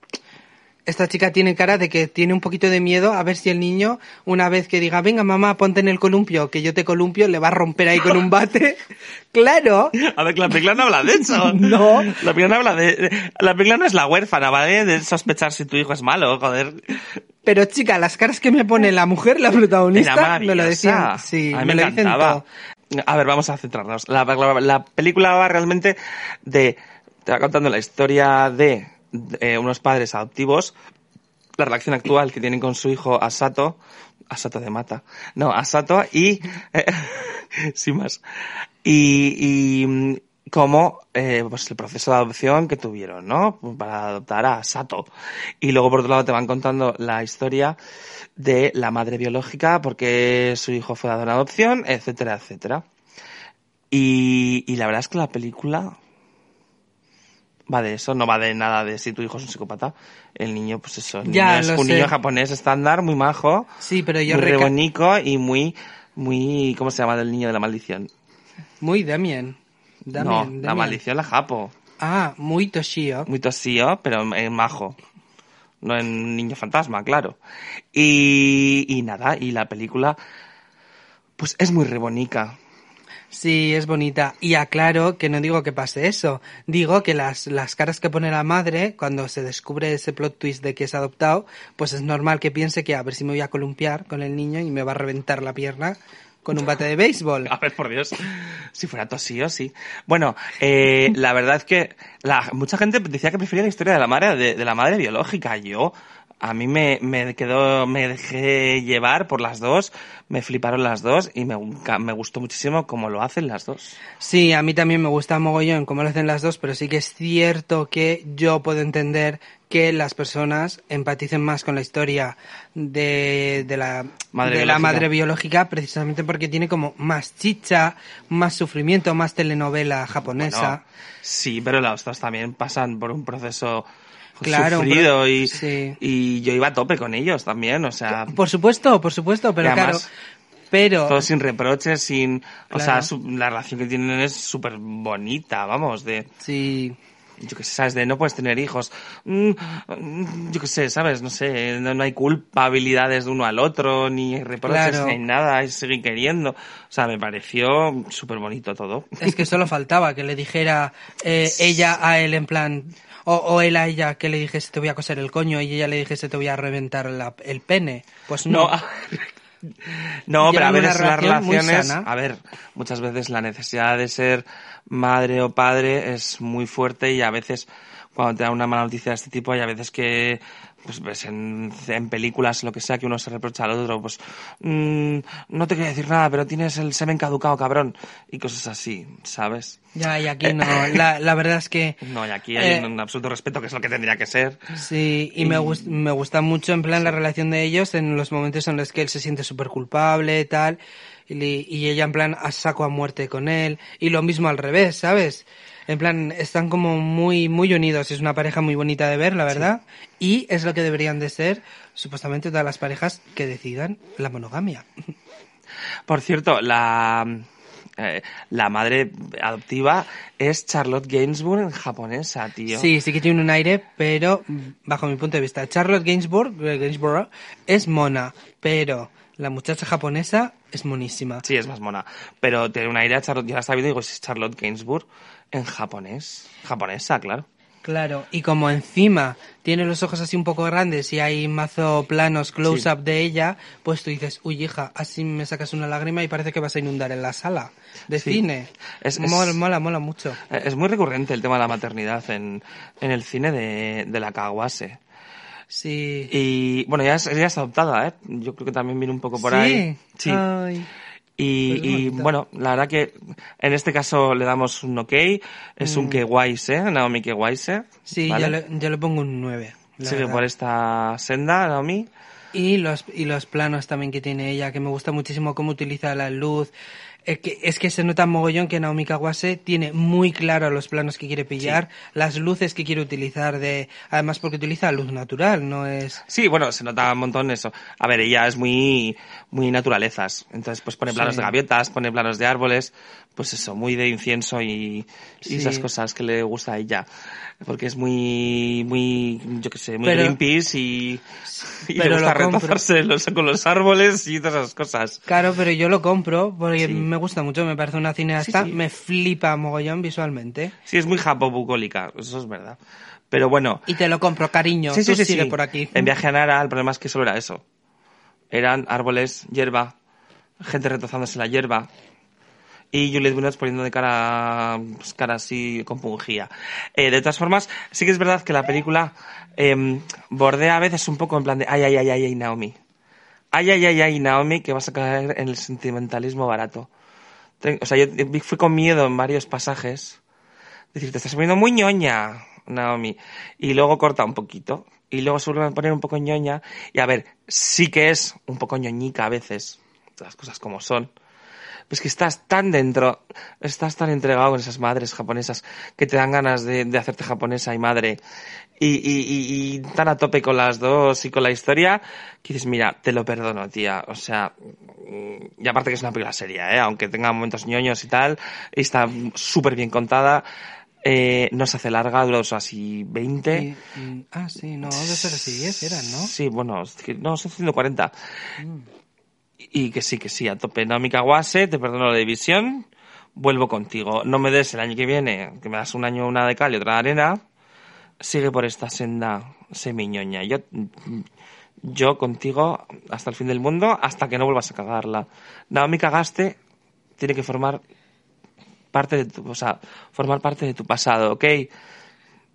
esta chica tiene cara de que tiene un poquito de miedo a ver si el niño, una vez que diga, venga mamá, ponte en el columpio, que yo te columpio, le va a romper ahí con un bate. claro. A ver, que la película no habla de eso. No. La película no habla de... La película no es la huérfana, ¿vale? De sospechar si tu hijo es malo, joder. Pero chica, las caras que me pone la mujer, la protagonista, me lo decían. Sí, a mí me, me, lo dicen encantaba. todo. A ver, vamos a centrarnos. La, la- la película va realmente de... Te va contando la historia de, de unos padres adoptivos, la relación actual que tienen con su hijo Asato, Asato de Mata, no, Asato y... eh, sin más. Y, y cómo, eh, pues el proceso de adopción que tuvieron, ¿no? Para adoptar a Sato. Y luego, por otro lado, te van contando la historia de la madre biológica, porque su hijo fue dado en adopción, etcétera, etcétera. Y, y la verdad es que la película va de eso, no va de nada de si tu hijo es un psicópata. El niño, pues eso, el Ya, niño es un sé. niño japonés estándar, muy majo, Sí, pero yo muy rebonico y muy, muy, ¿cómo se llama el niño de la maldición? Muy Damien. Damien, no, Damien. la maldición la japo. Ah, muy Toshio. Muy tosío, pero en majo. No en niño fantasma, claro. Y, y nada, y la película, pues es muy rebonica. Sí, es bonita. Y aclaro que no digo que pase eso. Digo que las, las caras que pone la madre cuando se descubre ese plot twist de que es adoptado, pues es normal que piense que a ver si me voy a columpiar con el niño y me va a reventar la pierna con un bate de béisbol. A ver, por Dios. Si fuera tosío, sí. Bueno, eh, la verdad es que la, mucha gente decía que prefería la historia de la madre, de, de la madre biológica. Yo, a mí me, me quedó, me dejé llevar por las dos, me fliparon las dos y me, me gustó muchísimo cómo lo hacen las dos. Sí, a mí también me gusta mogollón cómo lo hacen las dos, pero sí que es cierto que yo puedo entender que las personas empaticen más con la historia de, de la, Madre de la biológica. madre biológica precisamente porque tiene como más chicha, más sufrimiento, más telenovela japonesa. Bueno, sí, pero las dos también pasan por un proceso Claro, sufrido pero- y, sí. y yo iba a tope con ellos también, o sea, Por supuesto, por supuesto, pero Y claro, además, pero todo sin reproches, sin, o sea, su- la relación que tienen es súper bonita, vamos, de, sí, yo qué sé, sabes, de no puedes tener hijos, Mm, mm, yo qué sé, sabes, no sé, no, no hay culpabilidades de uno al otro, ni reproches, Claro. ni nada, y se sigue queriendo, o sea, me pareció súper bonito todo. es que solo faltaba que le dijera eh, ella a él en plan o, o él a ella que le dijese te voy a coser el coño y ella le dijese te voy a reventar la- el pene. Pues no. No, a- no pero a veces las relaciones, a ver, muchas veces la necesidad de ser madre o padre es muy fuerte y a veces cuando te dan una mala noticia de este tipo hay a veces que pues ves en, en películas lo que sea que uno se reprocha al otro pues mm, no te quiero decir nada pero tienes el semen caducado cabrón y cosas así sabes Ya, y aquí no. La, la verdad es que no y aquí hay Eh, un absoluto respeto que es lo que tendría que ser Sí, y me, gus- me gusta mucho en plan la relación de ellos en los momentos en los que él se siente súper culpable, tal, y, y ella en plan a saco a muerte con él, y lo mismo al revés, ¿sabes? En plan, están como muy, muy unidos, es una pareja muy bonita de ver, la verdad, y es lo que deberían de ser, supuestamente, todas las parejas que decidan la monogamia. Por cierto, la, eh, la madre adoptiva es Charlotte Gainsbourg japonesa, tío. Sí, sí que tiene un aire, pero bajo mi punto de vista, Charlotte Gainsbourg, eh, Gainsborough es mona, pero la muchacha japonesa es monísima. Sí, es más mona. Pero tiene una idea, Charlotte, yo la estaba viendo y digo, es Charlotte Gainsbourg en japonés. Japonesa, claro. Claro, y como encima tiene los ojos así un poco grandes y hay mazo planos close-up de ella, pues tú dices, uy hija, así me sacas una lágrima y parece que vas a inundar en la sala de Sí. cine. Es- es- mola, mola, mola mucho. Eh, Es muy recurrente el tema de la maternidad en, en el cine de, de la Kawase. Sí. Y bueno, ya es, ella es adoptada, ¿eh? Yo creo que también viene un poco por sí. ahí. Sí. Ay. Y, Pues y, bueno, la verdad que en este caso le damos un ok. Es un Kewaise, Naomi Kewaise. Mm. Sí, ¿vale? yo, le, yo le pongo un 9. la Sigue verdad. por esta senda, Naomi. Y los, y los planos también que tiene ella, que me gusta muchísimo cómo utiliza la luz. Es que, es que se nota mogollón que Naomi Kawase tiene muy claro los planos que quiere pillar, las luces que quiere utilizar, de además porque utiliza luz natural, no es... Sí, bueno, se nota un montón eso. A ver, ella es muy, muy naturalezas. Entonces, pues pone planos Sí. de gaviotas, pone planos de árboles, pues eso, muy de incienso y, y Sí. esas cosas que le gusta a ella. Porque es muy, muy, yo qué sé, muy Pero- Greenpeace y, y pero le gusta los- con los árboles y todas esas cosas. Claro, pero yo lo compro porque. Me gusta mucho, me parece una cineasta, Sí, sí. me flipa mogollón visualmente. Sí, es muy japobucólica, eso es verdad. Pero bueno, Y te lo compro, cariño, sí, sí, sí, sigue por aquí. En viaje a Nara, el problema es que solo era eso. Eran árboles, hierba, gente retozándose la hierba y Juliette Binoche poniendo de cara, pues, cara así compungía. Eh, de todas formas, sí que es verdad que la película em, bordea a veces un poco en plan de ay, ay, ay, ay, ay, Naomi. Ay, ay, ay, ay, Naomi, que vas a caer en el sentimentalismo barato. O sea, yo fui con miedo en varios pasajes. Decir, te estás poniendo muy ñoña, Naomi. Y luego corta un poquito. Y luego se poner un poco ñoña. Y a ver, sí que es un poco ñoñica a veces. Las cosas como son. Es que estás tan dentro, estás tan entregado con esas madres japonesas que te dan ganas de, de hacerte japonesa y madre y, y, y, y tan a tope con las dos y con la historia que dices, mira, te lo perdono, tía. O sea, mm, y aparte que es una película seria, ¿eh? aunque tenga momentos ñoños y tal, y está súper bien contada. Eh, no se hace larga, dura así 20. Y- y- ah, sí, no, de ser así 10 eran, ¿no? Sí, bueno, no, son 140. Mm. Y que sí, que sí, a tope. Naomi Kawase, te perdono la división, vuelvo contigo. No me des el año que viene, que me das un año una de cal y otra de arena. Sigue por esta senda semiñoña. Yo, yo contigo hasta el fin del mundo, hasta que no vuelvas a cagarla. Naomi cagaste, tiene que formar parte de tu, o sea, formar parte de tu pasado, ¿ok?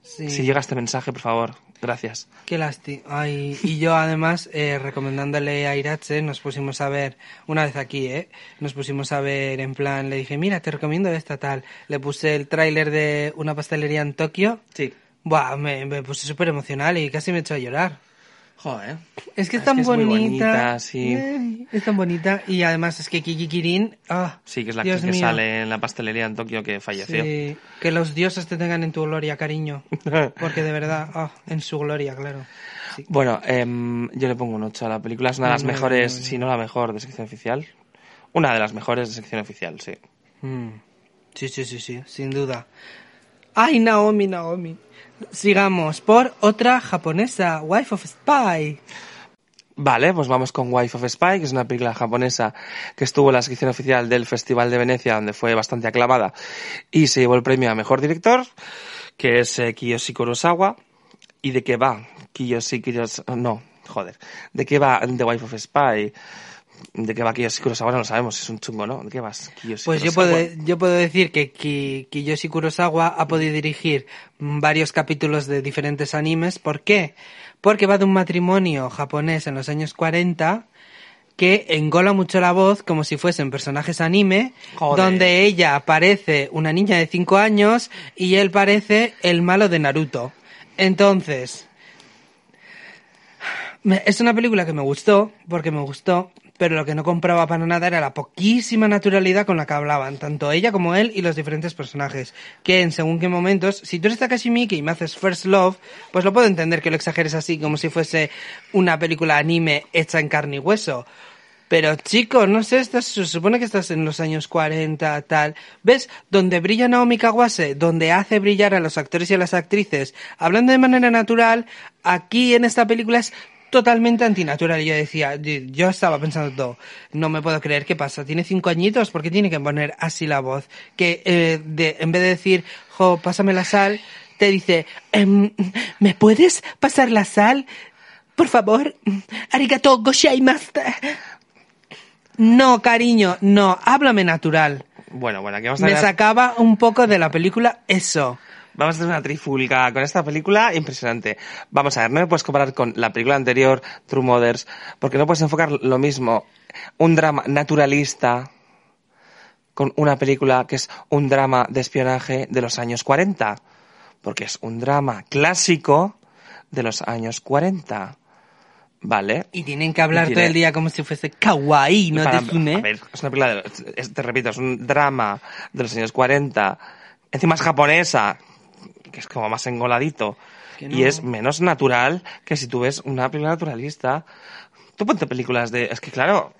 Sí. Si llega este mensaje, por favor, gracias. Qué lástima. Ay, y yo además, eh, recomendándole a Irache, nos pusimos a ver, una vez aquí, ¿eh? Nos pusimos a ver, en plan, le dije, mira, te recomiendo esta tal. Le puse el tráiler de una pastelería en Tokio. Sí. Buah, me, me puse súper emocional y casi me echó a llorar. Joder. Es que es Es tan que es bonita. bonita, sí. Es tan bonita. Y además es que Kiki Kirin, ah, Sí, que es la Dios que sale en la pastelería en Tokio que falleció. Sí, que los dioses te tengan en tu gloria, cariño. Porque de verdad, ah, en su gloria, claro. Sí. Bueno, em, yo le pongo un 8 a la película. Es una de las mejores, si no la mejor, de sección oficial. Una de las mejores de sección oficial, sí. Mm. Sí, sí, sí, sí, sin duda. Ay, Naomi, Naomi. Sigamos por otra japonesa, Wife of Spy. Vale, pues vamos con Wife of Spy, que es una película japonesa que estuvo en la sección oficial del Festival de Venecia, donde fue bastante aclamada y se llevó el premio a Mejor Director, que es eh, Kiyoshi Kurosawa. ¿Y de qué va? Kiyoshi Kurosawa... No, joder. ¿De qué va The Wife of Spy? ¿De qué va Kiyoshi Kurosawa? No lo sabemos, es un chungo, ¿no? ¿De qué vas? Kiyoshi Pues yo puedo, yo puedo decir que Ki- Kiyoshi Kurosawa ha podido dirigir varios capítulos de diferentes animes. ¿Por qué? Porque va de un matrimonio japonés en los años 40 que engola mucho la voz como si fuesen personajes anime, Joder. donde ella parece una niña de 5 años y él parece el malo de Naruto. Entonces, es una película que me gustó, porque me gustó, pero lo que no compraba para nada era la poquísima naturalidad con la que hablaban, tanto ella como él y los diferentes personajes. Que en según qué momentos, si tú eres Takashi y me haces First Love, pues lo puedo entender que lo exageres así, como si fuese una película anime hecha en carne y hueso. Pero chico, no sé, estás, se supone que estás en los años 40, tal. ¿Ves? Donde brilla Naomi Kawase, donde hace brillar a los actores y a las actrices, hablando de manera natural, aquí en esta película es totalmente antinatural. Y yo decía, yo estaba pensando todo, no me puedo creer, ¿qué pasa? Tiene cinco añitos, ¿por qué tiene que poner así la voz? Que eh, de, en vez de decir, jo, pásame la sal, te dice, "Em, ¿me puedes pasar la sal? Por favor, arigato goshaimasu. No, cariño, no, háblame natural. Bueno, bueno, aquí vamos a Me sacaba un poco de la película eso. Vamos a hacer una trifulca con esta película impresionante. Vamos a ver, no me puedes comparar con la película anterior, True Mothers, porque no puedes enfocar lo mismo, un drama naturalista con una película que es un drama de espionaje de los años 40, porque es un drama clásico de los años 40. ¿Vale? Y tienen que hablar tiene- todo el día como si fuese kawaii, ¿no Para- te suene? A ver, es una película, de, es- te repito, es un drama de los años 40. Encima es japonesa, que es como más engoladito. Que no. Y es menos natural que si tú ves una película naturalista. Tú ponte películas de... Es que claro...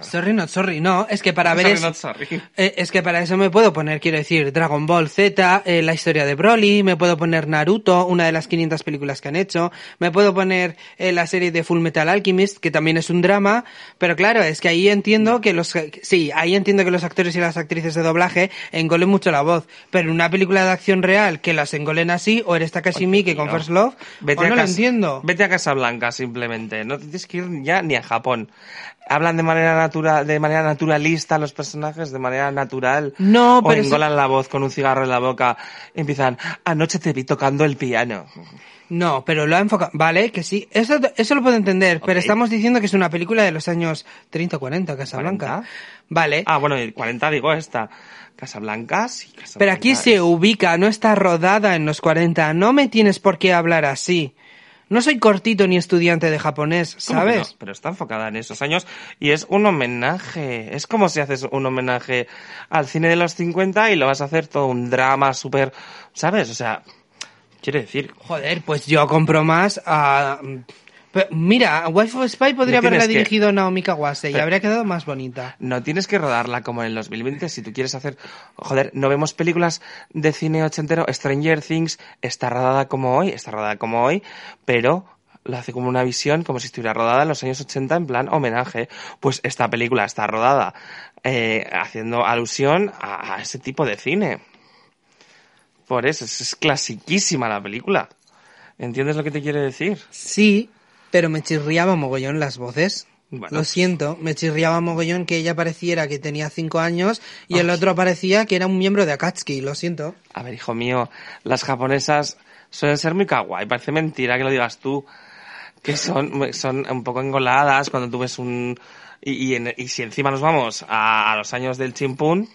Sorry, not sorry, no, es que para ver Sorry, eso... not sorry. Eh, es que para eso me puedo poner, quiero decir, Dragon Ball Z, eh, la historia de Broly, me puedo poner Naruto, una de las 500 películas que han hecho, me puedo poner eh, la serie de Full Metal Alchemist, que también es un drama, pero claro, es que ahí entiendo que los, sí, ahí entiendo que los actores y las actrices de doblaje engolen mucho la voz, pero en una película de acción real que las engolen así, o eres Takashi Miike con. First Love, Vete o a no lo entiendo. Vete a Casablanca simplemente. No tienes que ir ya ni a Japón. Hablan de manera natural, de manera naturalista los personajes, de manera natural. No, o pero eso- engolan la voz con un cigarro en la boca y empiezan, anoche te vi tocando el piano. No, pero lo ha enfocado. Vale, que sí. Eso, eso lo puedo entender, pero estamos diciendo que es una película de los años 30 o 40, Casablanca. 40. Vale. Ah, bueno, y 40 digo esta. Casablanca, sí, Casablanca. pero aquí se ubica, no está rodada en los 40. No me tienes por qué hablar así. No soy cortito ni estudiante de japonés, ¿Cómo que ¿sabes? no? Pero está enfocada en esos años y es un homenaje. Es como si haces un homenaje al cine de los 50 y lo vas a hacer todo un drama súper, ¿sabes? O sea, quiere decir, Joder, pues yo compro más a... Pero, mira, Wife of Spy podría No haberla que- dirigido Naomi Kawase y Pero- habría quedado más bonita. no tienes que rodarla como en el 2020 si tú quieres hacer, joder, no vemos películas de cine ochentero, Stranger Things está rodada como hoy, está rodada como hoy, pero lo hace como una visión como si estuviera rodada en los años 80 en plan homenaje. Pues esta película está rodada eh, haciendo alusión a, a ese tipo de cine. Por eso, es, es clasiquísima la película. ¿Entiendes lo que te quiere decir? Sí, pero me chirriaba mogollón las voces. Bueno, Lo pues- siento, me chirriaba mogollón que ella pareciera que tenía cinco años y el otro parecía que era un miembro de Akatsuki, lo siento. A ver, hijo mío, las japonesas suelen ser muy kawaii. Parece mentira que lo digas tú. Que son, son un poco engoladas cuando tú ves un... Y, y, en- y si encima nos vamos a, a los años del chimpún...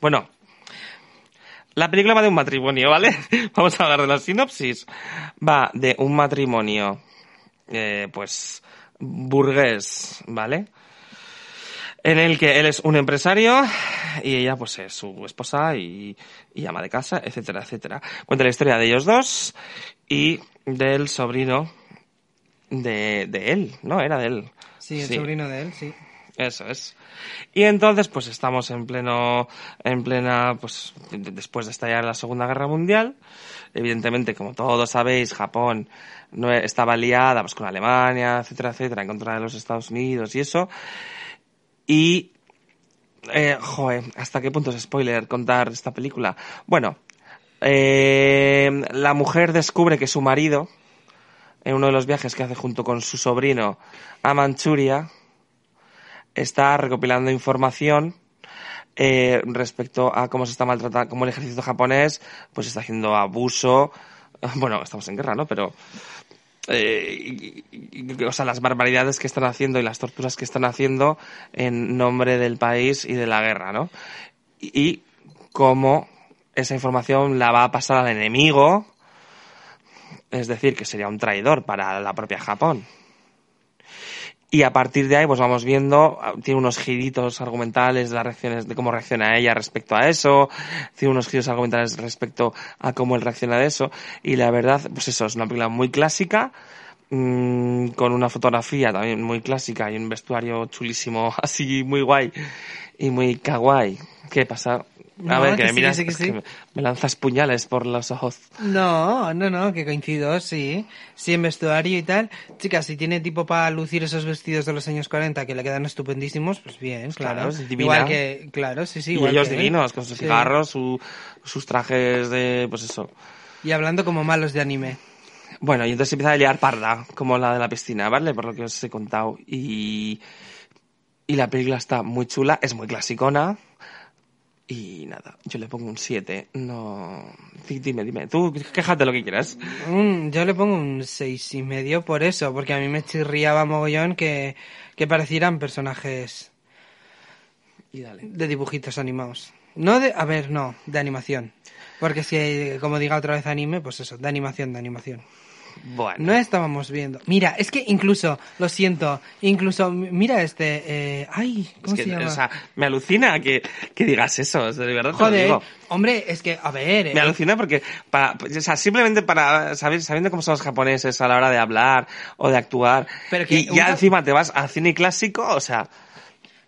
Bueno, la película va de un matrimonio, ¿vale? Vamos a hablar de la sinopsis. Va de un matrimonio, eh, pues, burgués, ¿vale? en el que él es un empresario y ella pues es su esposa y, y ama de casa, etcétera, etcétera. Cuenta la historia de ellos dos y del sobrino de, de él, ¿no? Era de él. Sí, el sobrino de él, sí. Eso es. Y entonces, pues estamos en pleno, en plena, pues de- de- después de estallar la Segunda Guerra Mundial. Evidentemente, como todos sabéis, Japón no estaba liada pues, con Alemania, etcétera, etcétera, en contra de los Estados Unidos y eso. Y, eh, joder, ¿hasta qué punto es spoiler contar esta película? Bueno, eh, la mujer descubre que su marido, en uno de los viajes que hace junto con su sobrino a Manchuria, está recopilando información eh, respecto a cómo se está maltratando, cómo el ejército japonés pues está haciendo abuso. Bueno, estamos en guerra, ¿no? Pero eh, o sea, las barbaridades que están haciendo y las torturas que están haciendo en nombre del país y de la guerra, ¿no? Y, y cómo esa información la va a pasar al enemigo, es decir, que sería un traidor para la propia Japón. Y a partir de ahí, pues vamos viendo, ah, tiene unos giritos argumentales las reacciones, de cómo reacciona ella respecto a eso, tiene unos giros argumentales respecto a cómo él reacciona de eso, y la verdad, pues eso, es una película muy clásica, mm, con una fotografía también muy clásica y un vestuario chulísimo, así muy guay y muy kawaii. ¿Qué pasa? A No, ver, que, que me sí, miras, que sí, que me, me lanzas puñales por los ojos. No, no, no, que coincido, sí. Sí, en vestuario y tal. Chicas, si tiene tipo para lucir esos vestidos de los años 40 que le quedan estupendísimos, pues bien, claro. Claro, divina. Igual que, claro, sí, sí. y igual ellos que él. divinos, con sus cigarros, su- sus trajes de, pues eso. Y hablando como malos de anime. Bueno, y entonces empieza a liar parda, como la de la piscina, ¿vale? Por lo que os he contado. Y, y la película está muy chula, es muy clasicona. Y nada, yo le pongo un 7. No. Di- Dime, dime. Tú quéjate lo que quieras. Un- yo le pongo un seis y medio por eso, porque a mí me chirriaba mogollón que, que parecieran personajes Y dale. de dibujitos animados. No de, a ver, no, de animación. Porque si, como diga otra vez anime, pues eso, de animación, de animación. Bueno. No estábamos viendo. Mira, es que incluso, lo siento, incluso, mira este, eh, ay, es ¿cómo que, se llama? o sea, me alucina que, que digas eso, o sea, de verdad te lo Joder, digo. hombre, es que, a ver, Me eh, alucina porque, para, o sea, simplemente para saber, sabiendo cómo son los japoneses a la hora de hablar o de actuar, Pero que y ya encima te vas al cine clásico, o sea,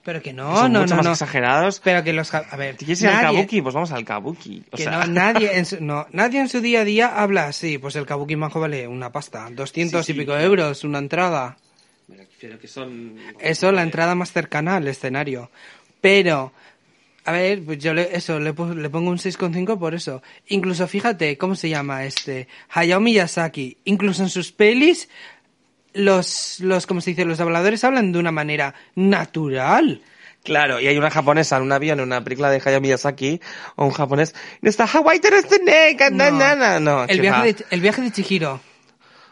pero que que no, son no, mucho no, más no. exagerados. Pero que los, a ver, ¿Te quieres ir al kabuki? Pues vamos al kabuki. O que sea, no, nadie en su, no, nadie en su día a día habla así, pues el kabuki majo vale una pasta, 200 Sí, y sí. pico euros, una entrada. Me refiero que son... Eso, la entrada más cercana al escenario. Pero, a ver, pues yo le, eso, le, le pongo un 6,5 por eso. Incluso fíjate, ¿cómo se llama este? Hayao Miyazaki. Incluso en sus pelis, los, los, ¿cómo se dice? Los habladores hablan de una manera natural. Claro, y hay una japonesa en un avión, en una película de Hayao Miyazaki, o un japonés, está Hawaii na, na". no, el, viaje de, el viaje de Chihiro.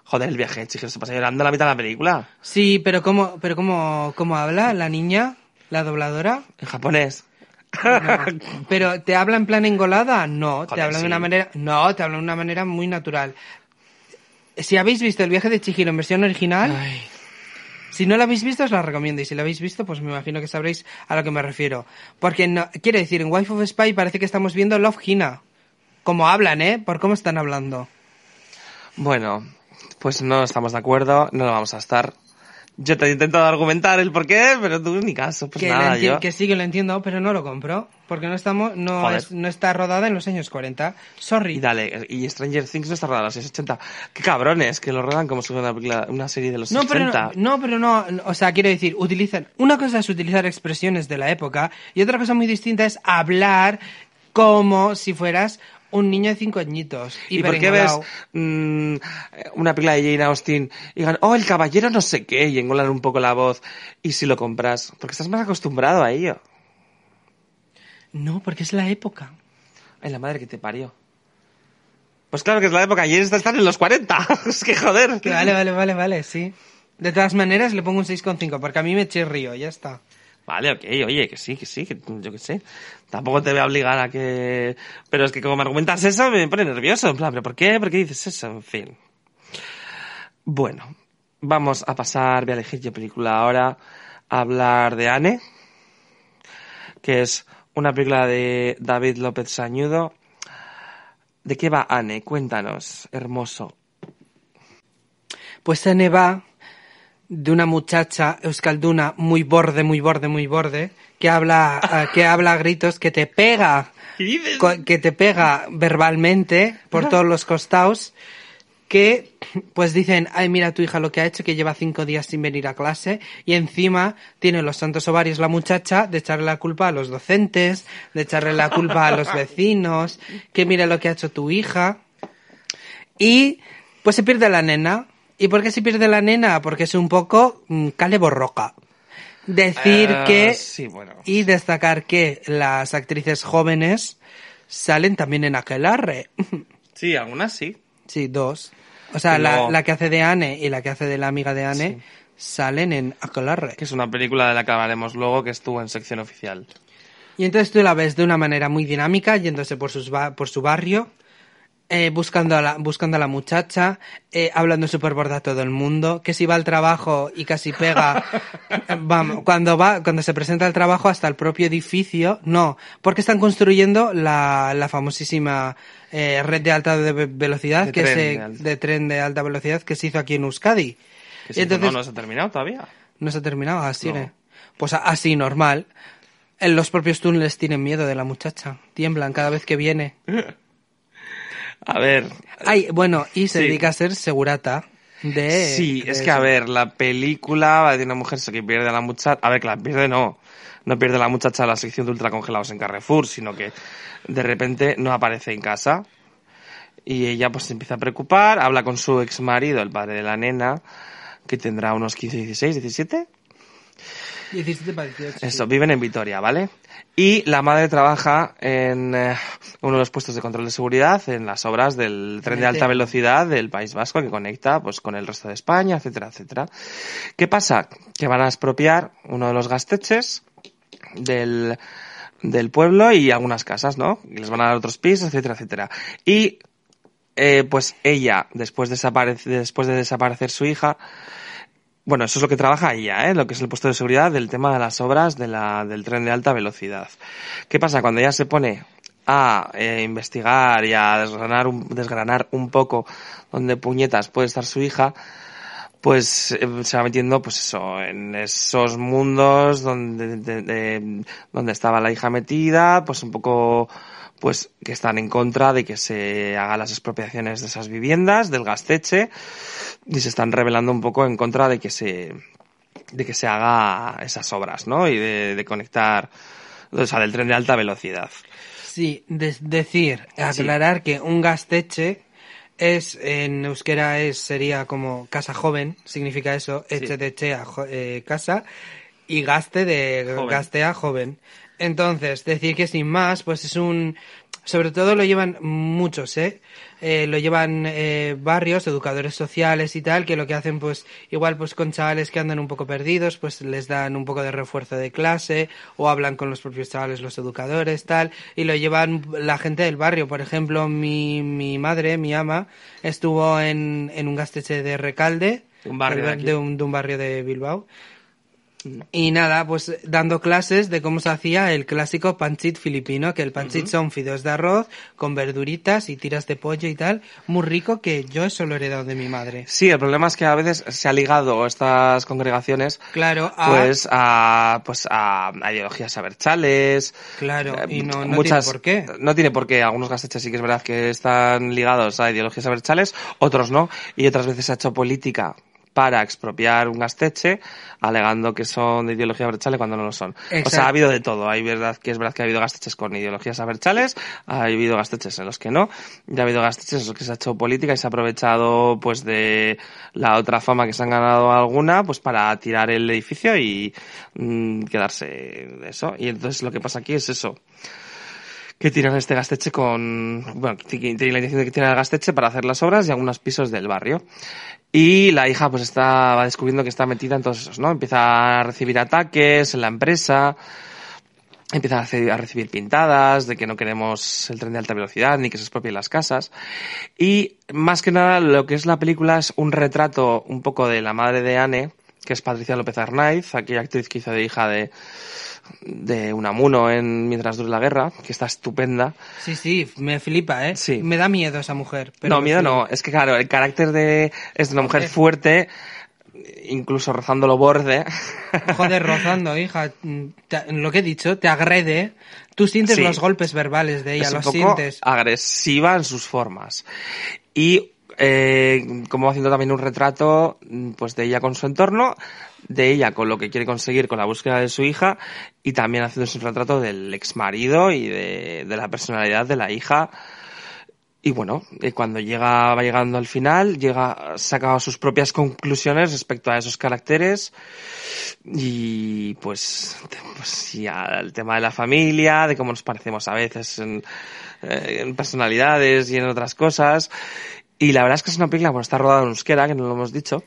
Joder, el viaje, chicos, se pasa llorando la mitad de la película. Sí, pero ¿cómo, pero cómo, cómo habla la niña, la dobladora? En japonés. No. Pero ¿te habla en plan engolada? No, te habla de una manera, no, te habla de una manera muy natural. Si habéis visto el viaje de Chihiro en versión original, Ay. si no lo habéis visto os la recomiendo y si lo habéis visto pues me imagino que sabréis a lo que me refiero. Porque no, quiero decir, en Wife of Spy parece que estamos viendo Love Hina. Como hablan, ¿eh? Por cómo están hablando. Bueno, pues no estamos de acuerdo, no lo vamos a estar. Yo te he intentado argumentar el por qué, pero tú ni caso, pues que, nada, yo... que sí que lo entiendo, pero no lo compro. Porque no estamos, no, es- no está rodada en los años 40. Sorry. Y dale, y Stranger Things no está rodada en los 680. Qué cabrones, que lo rodan como si fuera una, serie de los No, pero 80. no, no, pero no, o sea, quiero decir, utilizan, una cosa es utilizar expresiones de la época y otra cosa muy distinta es hablar como si fueras un niño de cinco añitos. ¿Y por qué ves mm, una película de Jane Austen y digan, oh, el caballero no sé qué, y engolan un poco la voz, y si lo compras? Porque estás más acostumbrado a ello. No, porque es la época. Ay, la madre que te parió. Pues claro que es la época, está están en los 40. es que joder. Que vale, vale, vale, vale, sí. De todas maneras le pongo un 6,5 porque a mí me chirrío, ya está. Vale, ok, oye, que sí, que sí, que yo que sé. Tampoco te voy a obligar a que... Pero es que como me argumentas eso, me pone nervioso. En plan, ¿pero por qué? ¿Por qué dices eso? En fin. Bueno, vamos a pasar, voy a elegir yo película ahora, a hablar de Anne, que es una película de David López Sañudo. ¿De qué va Anne? Cuéntanos, hermoso. Pues Ane va de una muchacha euskalduna muy borde, muy borde, muy borde, que habla, eh, que habla a gritos, que te pega, que te pega verbalmente por todos los costados, que pues dicen, ay mira tu hija lo que ha hecho, que lleva cinco días sin venir a clase, y encima tiene los santos ovarios la muchacha de echarle la culpa a los docentes, de echarle la culpa a los vecinos, que mira lo que ha hecho tu hija. Y pues se pierde la nena. ¿Y por qué se pierde la nena? Porque es un poco mm, cale borroca. Decir Eh, que sí, bueno. y destacar que las actrices jóvenes salen también en Aquelarre. Sí, algunas sí. sí, dos. O sea, la, la que hace de Anne y la que hace de la amiga de Anne salen en Aquelarre. Que es una película de la que hablaremos luego que estuvo en sección oficial. Y entonces tú la ves de una manera muy dinámica, yéndose por, sus ba- por su barrio, eh, buscando, a la, buscando a la muchacha, eh, hablando súper borda a todo el mundo, que si va al trabajo y casi pega, vamos, cuando va, cuando se presenta al trabajo hasta el propio edificio, no, porque están construyendo la, la famosísima eh, red de alta de ve- velocidad, De que tren se, de tren de alta velocidad que se hizo aquí en Euskadi. Que Y sí, entonces, no, no se ha terminado todavía. no se ha terminado, así, No. ¿eh? Pues así, normal. En los propios túneles tienen miedo de la muchacha. Tiemblan cada vez que viene. A ver. Ay, bueno, y se Sí. dedica a ser segurata de... sí, de es que eso. a ver, la película va de una mujer que pierde a la muchacha. A ver, que la pierde no. No pierde la muchacha a la sección de ultracongelados en Carrefour, sino que de repente no aparece en casa. Y ella pues se empieza a preocupar, habla con su ex marido, el padre de la nena, que tendrá unos 15, 16, 17. 17 para 18. sí. Eso, viven en Vitoria, ¿vale? Y la madre trabaja en eh, uno de los puestos de control de seguridad en las obras del tren de alta velocidad del País Vasco que conecta pues con el resto de España, etcétera, etcétera. ¿Qué pasa? Que van a expropiar uno de los gasteches del, del pueblo y algunas casas, ¿no? Y les van a dar otros pisos, etcétera, etcétera. Y eh, pues ella, después de, después de desaparecer su hija, bueno, eso es lo que trabaja ella, ¿eh? lo que es el puesto de seguridad del tema de las obras de la, del tren de alta velocidad. ¿Qué pasa? Cuando ella se pone a eh, investigar y a desgranar un, desgranar un poco dónde puñetas puede estar su hija, pues eh, se va metiendo pues eso en esos mundos donde de- de- donde estaba la hija metida pues un poco pues que están en contra de que se hagan las expropiaciones de esas viviendas del gasteche y se están rebelando un poco en contra de que se de que se haga esas obras no y de, de conectar o sea del tren de alta velocidad Sí, de- decir, aclarar que un gasteche es, en euskera es, sería como casa joven, significa eso, eche de chea, jo- eh, casa, y gaste de Joven. gastea joven. Entonces, decir que sin más, pues es un, Sobre todo lo llevan muchos, ¿eh? eh lo llevan eh, barrios, educadores sociales y tal, que lo que hacen, pues, igual, pues, con chavales que andan un poco perdidos, pues, les dan un poco de refuerzo de clase, o hablan con los propios chavales, los educadores, tal, y lo llevan la gente del barrio. Por ejemplo, mi, mi madre, mi ama, estuvo en, en un gasteche de Recalde, un barrio de, un, de un barrio de Bilbao, y nada, pues dando clases de cómo se hacía el clásico panchit filipino, que el panchit son fideos de arroz con verduritas y tiras de pollo y tal, muy rico que yo eso lo he heredado de mi madre. Sí, el problema es que a veces se ha ligado estas congregaciones claro, pues a pues a, ideologías abertzales. Claro, eh, y no, no tiene por qué. No tiene por qué, algunos gasteches sí que es verdad que están ligados a ideologías abertzales, otros no, y otras veces se ha hecho política para expropiar un gasteche, alegando que son de ideología abertzale cuando no lo son. O sea, ha habido de todo. Hay verdad que es verdad que ha habido gasteches con ideologías abertzales, ha habido gasteches en los que no, y ha habido gasteches en los que se ha hecho política y se ha aprovechado pues de la otra fama que se han ganado alguna, pues para tirar el edificio y mm, quedarse de eso. Y entonces lo que pasa aquí es eso que tiran este gasteche con, bueno, tienen la intención de que tiran el gasteche para hacer las obras y algunos pisos del barrio. Y la hija pues está, va descubriendo que está metida en todos esos, ¿no? Empieza a recibir ataques en la empresa, empieza a recibir pintadas de que no queremos el tren de alta velocidad ni que se expropien las casas. Y más que nada lo que es la película es un retrato un poco de la madre de Anne, que es Patricia López Arnaiz, aquella actriz que hizo de hija de, de Unamuno en Mientras dure la guerra, que está estupenda. Sí, sí, me flipa, ¿eh? Sí. Me da miedo esa mujer. no, miedo no, es que claro, el carácter de es de una mujer fuerte, incluso rozando lo borde. Joder, rozando, hija. lo que he dicho, te agrede. Tú sientes los golpes verbales de ella, es un poco sientes. agresiva en sus formas. Y eh, como haciendo también un retrato pues de ella con su entorno, de ella con lo que quiere conseguir con la búsqueda de su hija y también haciendo un retrato del ex marido y de, de la personalidad de la hija. Y bueno, eh, cuando llega, va llegando al final, llega, saca sus propias conclusiones respecto a esos caracteres y pues, pues ya el tema de la familia, de cómo nos parecemos a veces en, eh, en personalidades y en otras cosas. Y la verdad es que es una película, bueno, está rodada en euskera, que no lo hemos dicho.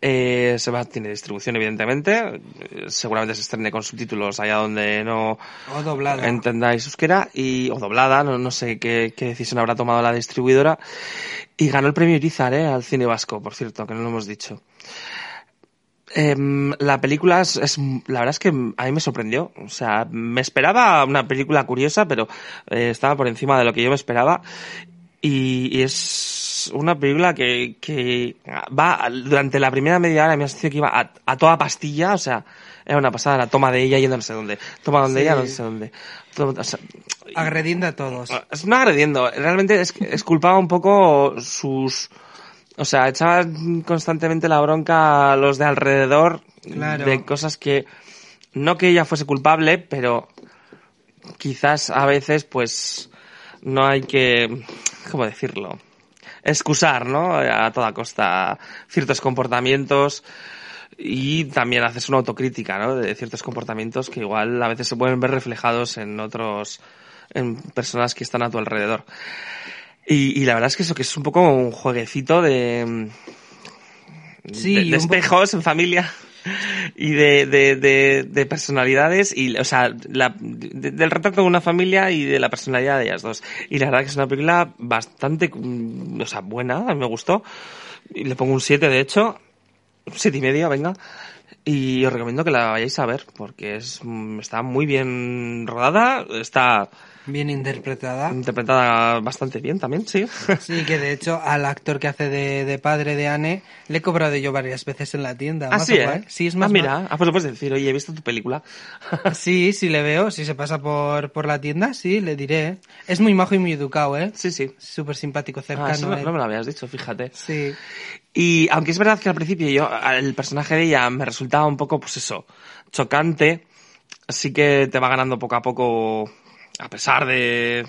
Eh, se va, tiene distribución, evidentemente. Seguramente se estrene con subtítulos allá donde no o doblada. entendáis euskera. Y, o doblada, no, no sé qué, qué, decisión habrá tomado la distribuidora. Y ganó el premio Irizar, eh, al cine vasco, por cierto, que no lo hemos dicho. Eh, la película es, es, la verdad es que a mí me sorprendió. O sea, me esperaba una película curiosa, pero eh, estaba por encima de lo que yo me esperaba. Y, y es una película que, que va, durante la primera media hora me ha sentido que iba a, a, toda pastilla, o sea, era una pasada la toma de ella yendo no sé dónde, toma donde sí. ella no sé dónde. Todo, o sea, agrediendo a todos. No agrediendo, realmente es, es culpaba un poco sus, o sea, echaba constantemente la bronca a los de alrededor claro. de cosas que, no que ella fuese culpable, pero quizás a veces pues no hay que, ¿cómo decirlo? Excusar, ¿no? A toda costa ciertos comportamientos y también haces una autocrítica, ¿no? De ciertos comportamientos que igual a veces se pueden ver reflejados en otros, en personas que están a tu alrededor. Y, y la verdad es que eso que es un poco un jueguecito de, sí, de, de espejos en familia y de, de, de, de, personalidades y, o sea, la, del retrato de una familia y de la personalidad de ellas dos. Y la verdad que es una película bastante, o sea, buena, a mí me gustó. Y le pongo un 7, de hecho. Siete y medio, venga. Y os recomiendo que la vayáis a ver, porque es, está muy bien rodada, está Bien interpretada. Interpretada bastante bien también, sí. Sí, que de hecho al actor que hace de, de padre de Anne le he cobrado yo varias veces en la tienda. Ah, sí, ¿eh? Sí, es más. Ah, mira, ah, pues lo puedes decir, oye, he visto tu película. sí, sí le veo, si se pasa por, por la tienda, sí, le diré. Es muy majo y muy educado, ¿eh? Sí, sí. Súper simpático, cercano. Ah, eso no, no, me lo habías dicho, fíjate. Sí. Y aunque es verdad que al principio yo, el personaje de ella me resultaba un poco, pues eso, chocante, sí que te va ganando poco a poco a pesar de,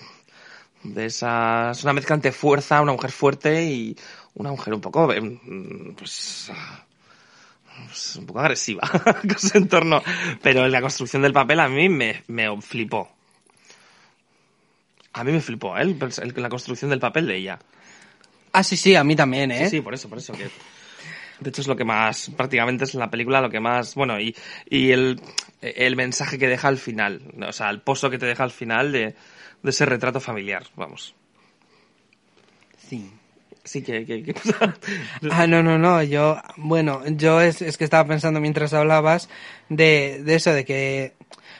de esa... Es una mezcla entre fuerza, una mujer fuerte y una mujer un poco, pues, pues un poco agresiva con su entorno. Pero la construcción del papel a mí me, me flipó. A mí me flipó, ¿eh? la construcción del papel de ella. Ah, sí, sí, a mí también, ¿eh? Sí, sí, por eso, por eso. Que, de hecho, es lo que más, prácticamente es la película lo que más, bueno, y, y el, el mensaje que deja al final, o sea, el pozo que te deja al final de, de ese retrato familiar, vamos. Sí. Sí, que... que, que pasa? Ah, no, no, no, yo, bueno, yo es, es que estaba pensando mientras hablabas de, de eso, de que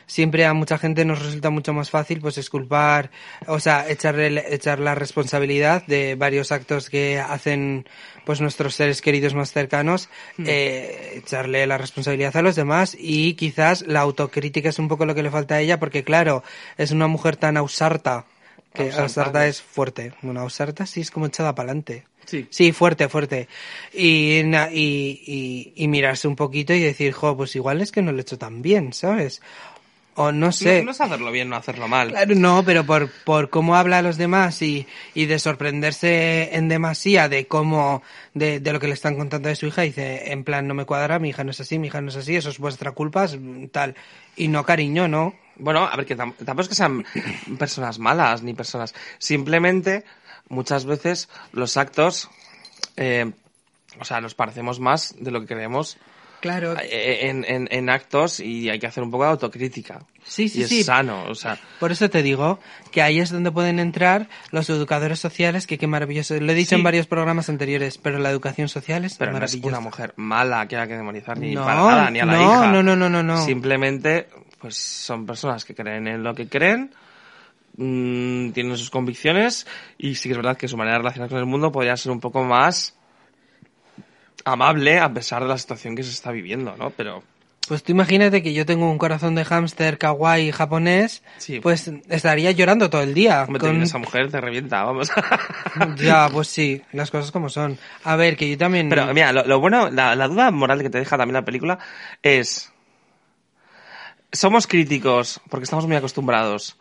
siempre a mucha gente nos resulta mucho más fácil pues esculpar, o sea, echarle, echar la responsabilidad de varios actos que hacen pues nuestros seres queridos más cercanos, eh, echarle la responsabilidad a los demás y quizás la autocrítica es un poco lo que le falta a ella porque claro, es una mujer tan ausarta, que Ausarta, es fuerte, bueno, ausarta sí es como echada para adelante. Sí. Sí, fuerte, fuerte. Y, y, y, y mirarse un poquito y decir, jo, pues igual es que no lo he hecho tan bien, ¿sabes? O no sé. No, no es hacerlo bien, no hacerlo mal. Claro, no, pero por, por cómo habla a los demás y, y de sorprenderse en demasía de cómo, de, de lo que le están contando de su hija, dice, en plan, no me cuadra, mi hija no es así, mi hija no es así, eso es vuestra culpa, es tal. Y no, cariño, no. Bueno, a ver, que tam- tampoco es que sean personas malas ni personas. Simplemente, muchas veces los actos, eh, o sea, nos parecemos más de lo que creemos Claro. eh, en, en, en actos y hay que hacer un poco de autocrítica. Sí, sí, y es sí. sano, o sea, Por eso te digo que ahí es donde pueden entrar los educadores sociales, que qué maravilloso. Lo he dicho Sí. en varios programas anteriores, pero la educación social es pero no es maravillosa. una mujer mala que haya que demonizar ni No, para nada, ni a la no, hija. no, no, no, no, no. Simplemente, pues son personas que creen en lo que creen, mm, tienen sus convicciones y sí que es verdad que su manera de relacionarse con el mundo podría ser un poco más amable a pesar de la situación que se está viviendo, ¿no? Pero Pues tú imagínate que yo tengo un corazón de hámster kawaii japonés, Sí. pues estaría llorando todo el día. hombre, con- esa mujer te revienta, vamos. Ya, pues sí, las cosas como son. A ver, que yo también... Pero mira, lo, lo bueno, la, la duda moral que te deja también la película es... Somos críticos, porque estamos muy acostumbrados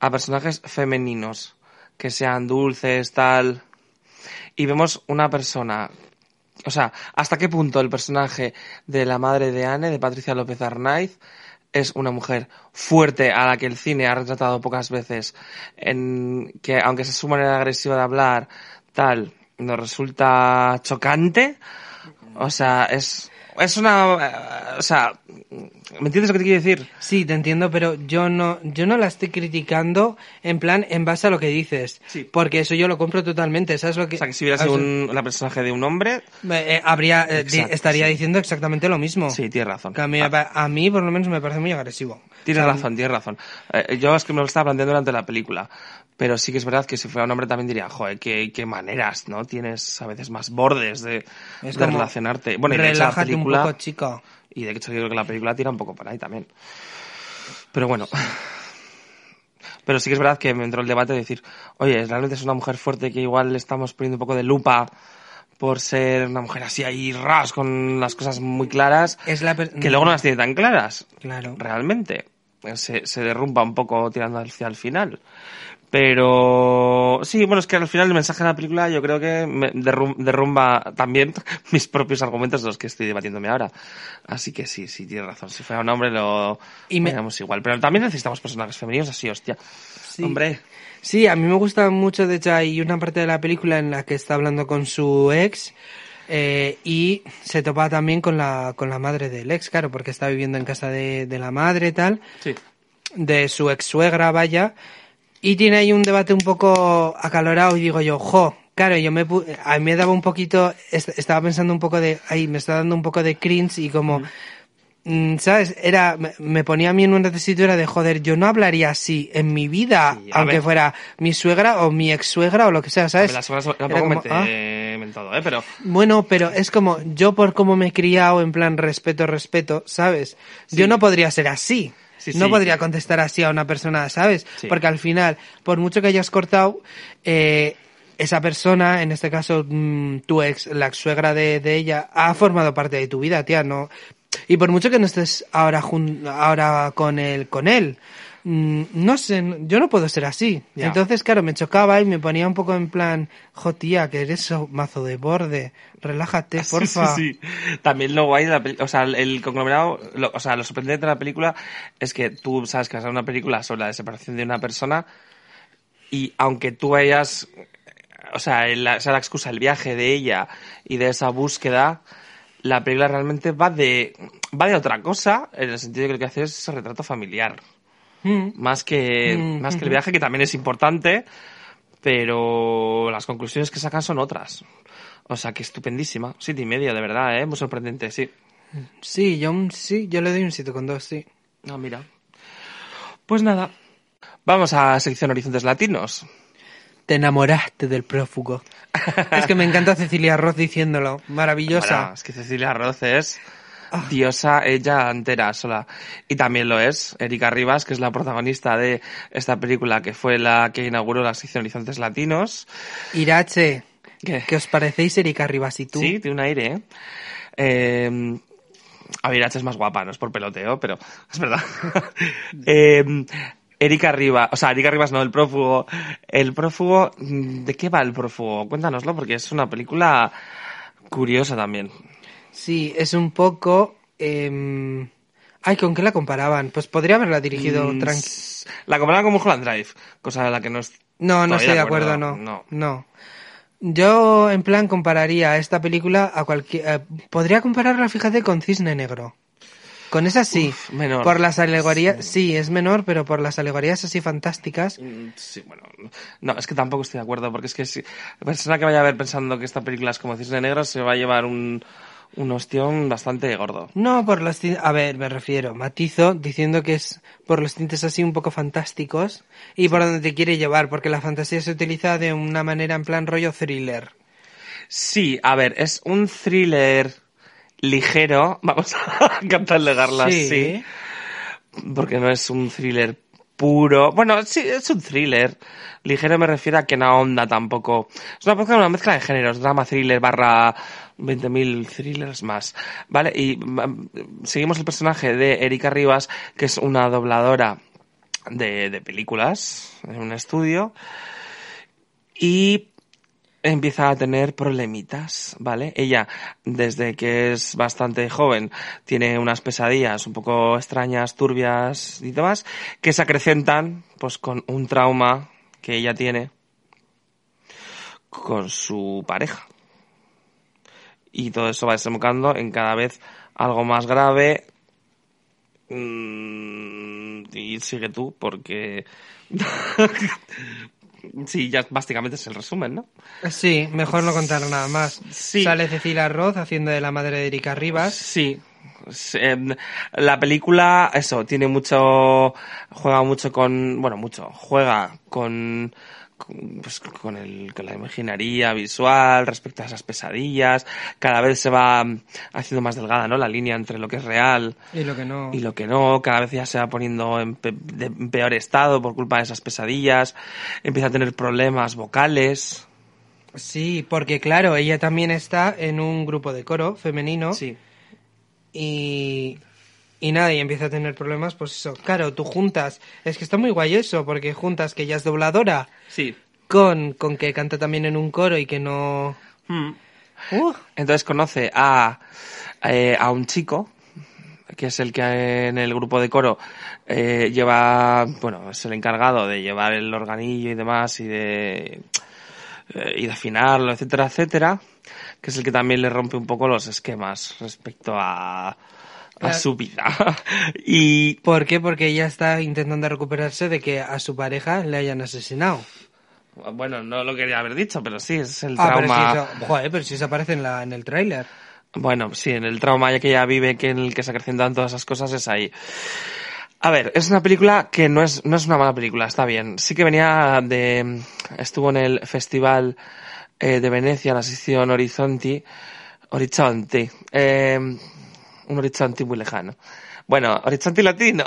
a personajes femeninos, que sean dulces, tal... Y vemos una persona... O sea, ¿hasta qué punto el personaje de la madre de Anne, de Patricia López Arnaiz, es una mujer fuerte a la que el cine ha retratado pocas veces, en que aunque sea su manera agresiva de hablar, tal, nos resulta chocante. O sea, es, es una, eh, o sea, ¿me entiendes lo que te quiero decir? Sí, te entiendo, pero yo no, yo no la estoy criticando en plan en base a lo que dices. Sí. Porque eso yo lo compro totalmente, ¿sabes lo que...? O sea, que si hubiera sido un, la personaje de un hombre, Eh, habría, eh, di- estaría sí. diciendo exactamente lo mismo. sí, tienes razón. Que a, mí, Ah, a mí, por lo menos, me parece muy agresivo. Tienes O sea, razón, tienes razón. Eh, yo es que me lo estaba planteando durante la película. Pero sí que es verdad que si fuera un hombre también diría, joder, qué, qué maneras, ¿no? Tienes a veces más bordes de, relacionarte. Bueno, y de hecho la Relájate película, un poco, chico. y de hecho yo creo que la película tira un poco por ahí también. Pero bueno. Pero sí que es verdad que me entró el debate de decir, oye, realmente es una mujer fuerte que igual le estamos poniendo un poco de lupa por ser una mujer así ahí ras con las cosas muy claras Es la que luego no las tiene tan claras Claro. realmente. Se, se derrumba un poco tirando hacia el final. Pero sí, bueno, es que al final el mensaje de la película yo creo que me derrum- derrumba también mis propios argumentos de los que estoy debatiéndome ahora. Así que sí, sí, tienes razón. Si fuera un hombre lo Y me- igual. Pero también necesitamos personajes femeninos así, hostia. Sí. Hombre, Sí, a mí me gusta mucho, de hecho hay una parte de la película en la que está hablando con su ex eh, y se topa también con la, con la madre del ex, claro, porque está viviendo en casa de, de la madre y tal, sí. de su ex suegra, vaya, y tiene ahí un debate un poco acalorado y digo yo, jo, claro, yo me, a mí me daba un poquito, est- estaba pensando un poco de, ay, me está dando un poco de cringe y como... Mm, ¿Sabes? Era, me, ponía a mí en una tesitura de joder, yo no hablaría así en mi vida, Sí, aunque ver. fuera mi suegra o mi ex suegra o lo que sea, ¿sabes? Las Era tampoco como, me ah, ¿eh? Pero Bueno, pero es como, yo por cómo me he criado, en plan respeto, respeto, ¿sabes? Yo no podría ser así. Sí, no sí. podría contestar así a una persona, ¿sabes? Sí. Porque al final, por mucho que hayas cortado, eh, esa persona, en este caso mm, tu ex, la ex suegra de, de ella, ha formado parte de tu vida, tía, ¿no? Y por mucho que no estés ahora jun- ahora con él, con él, no sé, yo no puedo ser así. Entonces, claro, me chocaba y me ponía un poco en plan, jo tía, que eres mazo de borde, relájate, porfa. Sí, sí, sí. También lo guay de la película, o sea, el, conglomerado, lo- o sea, lo sorprendente de la película es que tú sabes que vas a una película sobre la separación de una persona y aunque tú hayas, o sea, la, sea la excusa el viaje de ella y de esa búsqueda, la película realmente va de, va de otra cosa, en el sentido de que lo que hace es ese retrato familiar. Mm. Más que, Mm, más que el viaje, que también es importante, pero las conclusiones que sacan son otras. O sea, que estupendísima. Siete y medio, de verdad, ¿eh? Muy sorprendente, sí. Sí, yo sí, yo le doy un 7 con 2, sí. Ah, mira. Pues nada. Vamos a sección Horizontes Latinos. Te enamoraste del prófugo. es que me encanta Cecilia Roth diciéndolo. Maravillosa. Bueno, es que Cecilia Roth es diosa ella entera sola. Y también lo es Erika Rivas, que es la protagonista de esta película, que fue la que inauguró la sección Horizontes Latinos. Irache, ¿Qué? ¿qué os parecéis Erika Rivas y tú? Sí, tiene un aire, ¿eh? Eh, a ver, H es más guapa, no es por peloteo, pero es verdad. eh, Erika Rivas, o sea, Erika Rivas no, el prófugo. El prófugo, ¿de qué va el prófugo? Cuéntanoslo, porque es una película curiosa también. Sí, es un poco... em, Ay, ¿con qué la comparaban? Pues podría haberla dirigido Mm, tranqui... La comparan con Mulholland Drive, cosa de la que no es... No, no estoy de acuerdo, no. No. No. Yo, en plan, compararía esta película a cualquier... eh, podría compararla, fíjate, con Cisne Negro. Con esa sí. Uf, menor. Por las alegorías... Sí, es menor, pero por las alegorías así fantásticas. Mm, Sí, bueno, no, es que tampoco estoy de acuerdo, porque es que si la persona que vaya a ver pensando que esta película es como Cisne Negro se va a llevar un, un ostión bastante gordo. No por los tintes... A ver, me refiero. Matizo diciendo que es por los tintes así un poco fantásticos y por donde te quiere llevar, porque la fantasía se utiliza de una manera en plan rollo thriller. Sí, a ver, es un thriller ligero, vamos a catalogarla Sí. así, porque no es un thriller puro. Bueno, sí, es un thriller. Ligero me refiero a que no ahonda tampoco. Es una mezcla, de géneros, drama, thriller, barra 20.000 thrillers más. ¿Vale? Y mm, seguimos el personaje de Erika Rivas, que es una dobladora de películas en un estudio. Y empieza a tener problemitas, ¿vale? Ella, desde que es bastante joven, tiene unas pesadillas un poco extrañas, turbias y demás, que se acrecentan, pues, con un trauma que ella tiene con su pareja. Y todo eso va desembocando en cada vez algo más grave. Mm, Y sigue tú, porque... sí, ya básicamente es el resumen, ¿no? Sí, mejor no contar nada más. Sí. Sale Cecilia Roth haciendo de la madre de Erika Rivas. Sí. Sí, em, La película, eso, tiene mucho, juega mucho con, bueno, mucho, juega con, con, pues, con, el, con la imaginería visual respecto a esas pesadillas. Cada vez se va mm, haciendo más delgada, ¿no? La línea entre lo que es real Y lo que no. y lo que no, cada vez ya se va poniendo en, pe- de- en peor estado por culpa de esas pesadillas, empieza a tener problemas vocales. Sí, porque claro, ella también está en un grupo de coro femenino. Sí. Y. Y nada, y empieza a tener problemas, pues eso. Claro, tú juntas. Es que está muy guay eso, porque juntas que ella es dobladora Sí. con, con que canta también en un coro y que no. Mm. Uh, Entonces conoce a, eh, a un chico, que es el que en el grupo de coro eh, lleva, bueno, es el encargado de llevar el organillo y demás y de, eh, y de afinarlo, etcétera, etcétera, que es el que también le rompe un poco los esquemas respecto a, a su vida. y ¿Por qué? Porque ella está intentando recuperarse de que a su pareja le hayan asesinado. bueno, no lo quería haber dicho, pero sí, es el Ah, pero si trauma. eso, joder, pero si eso aparece en, la, en el tráiler. Bueno, sí, en el trauma ya que ella vive, que en el que se acrecentan todas esas cosas, es ahí. A ver, es una película que no es, no es una mala película, está bien. Sí que venía de, estuvo en el festival eh, de Venecia, la sección Horizonti, Horizonti, eh, un horizonte muy lejano. Bueno, Horizonte Latino.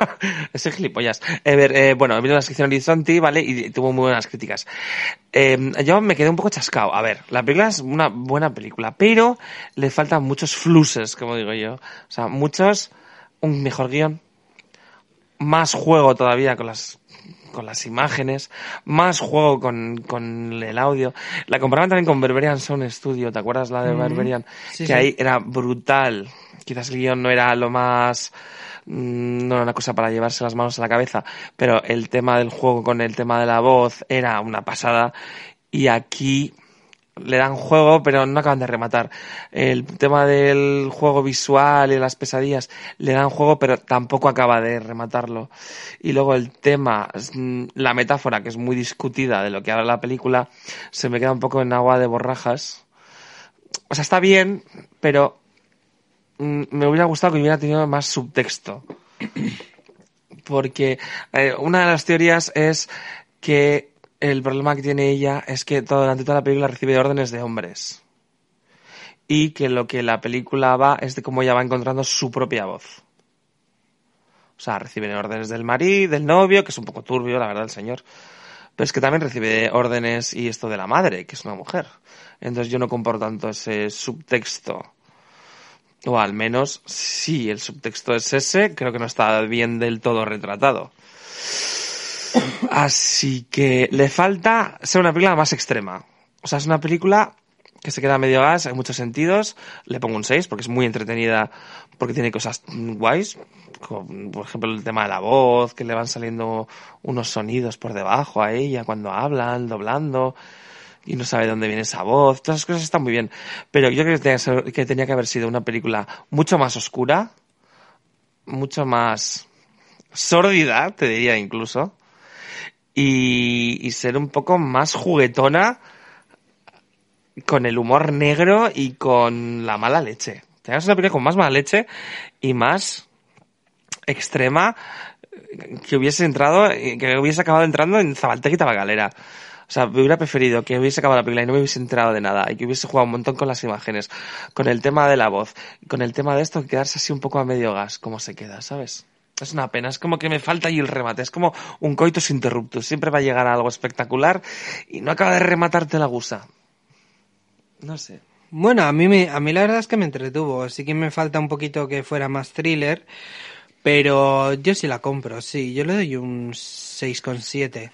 Soy gilipollas. A ver, eh, bueno, vino la sección Horizonte, ¿vale? Y tuvo muy buenas críticas. Eh, yo me quedé un poco chascado. A ver, la película es una buena película, pero le faltan muchos fluses, como digo yo. O sea, muchos, un mejor guion, más juego todavía con las con las imágenes, más juego con, con el audio. La comparaban también con Berberian Sound Studio, ¿te acuerdas la de. Berberian? Sí, que sí. ahí era brutal. Quizás el guion no era lo más mm, no era una cosa para llevarse las manos a la cabeza, pero el tema del juego con el tema de la voz era una pasada y aquí le dan juego, pero no acaban de rematar. El tema del juego visual y las pesadillas le dan juego, pero tampoco acaba de rematarlo. Y luego el tema, mm, la metáfora, que es muy discutida de lo que habla la película, se me queda un poco en agua de borrajas. O sea, está bien, pero me hubiera gustado que hubiera tenido más subtexto. Porque eh, una de las teorías es que el problema que tiene ella es que durante toda la película recibe órdenes de hombres. Y que lo que la película va es de cómo ella va encontrando su propia voz. O sea, recibe órdenes del marido, del novio, que es un poco turbio, la verdad, el señor. Pero es que también recibe órdenes y esto de la madre, que es una mujer. Entonces yo no compro tanto ese subtexto. O al menos, si el subtexto es ese, creo que no está bien del todo retratado. Así que le falta ser una película más extrema. O sea, es una película que se queda medio gas en muchos sentidos. Le pongo un 6 porque es muy entretenida, porque tiene cosas guays. Como, por ejemplo, el tema de la voz, que le van saliendo unos sonidos por debajo a ella cuando hablan, doblando y no sabe dónde viene esa voz. Todas esas cosas están muy bien. Pero yo creo que tenía que, haber sido una película mucho más oscura, mucho más sórdida, te diría incluso, y, y ser un poco más juguetona con el humor negro y con la mala leche. Tenía que ser una película con más mala leche y más extrema que hubiese entrado, que hubiese acabado entrando en Zabaltec y Tabagalera. O sea, me hubiera preferido que hubiese acabado la película y no me hubiese enterado de nada y que hubiese jugado un montón con las imágenes, con el tema de la voz, con el tema de esto, que quedarse así un poco a medio gas, como se queda, ¿sabes? Es una pena, es como que me falta ahí el remate, es como un coitus interruptus, siempre va a llegar a algo espectacular y no acaba de rematarte la gusa. No sé. Bueno, a mí, me, a mí la verdad es que me entretuvo. Sí que me falta un poquito que fuera más thriller, pero yo sí la compro, sí. Yo le doy un 6,7.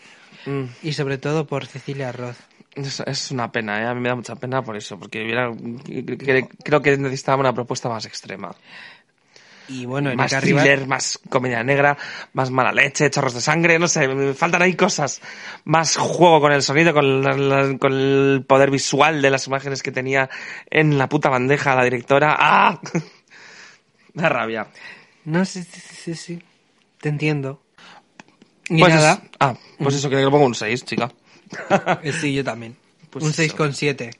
Mm. Y sobre todo por Cecilia Roth. Es, es una pena, ¿eh? a mí me da mucha pena por eso, porque hubiera, cre- creo que necesitaba una propuesta más extrema. Y bueno, más thriller, más comedia negra, más mala leche, chorros de sangre, no sé, me faltan ahí cosas. Más juego con el sonido, con, la- con el poder visual de las imágenes que tenía en la puta bandeja la directora. ¡Ah! Da rabia. No, sí, sí, sí, sí. Te entiendo. Y Pues nada, es- ah, pues eso, que le pongo un 6, chica. eh, sí, yo también. Pues un eso. 6,7.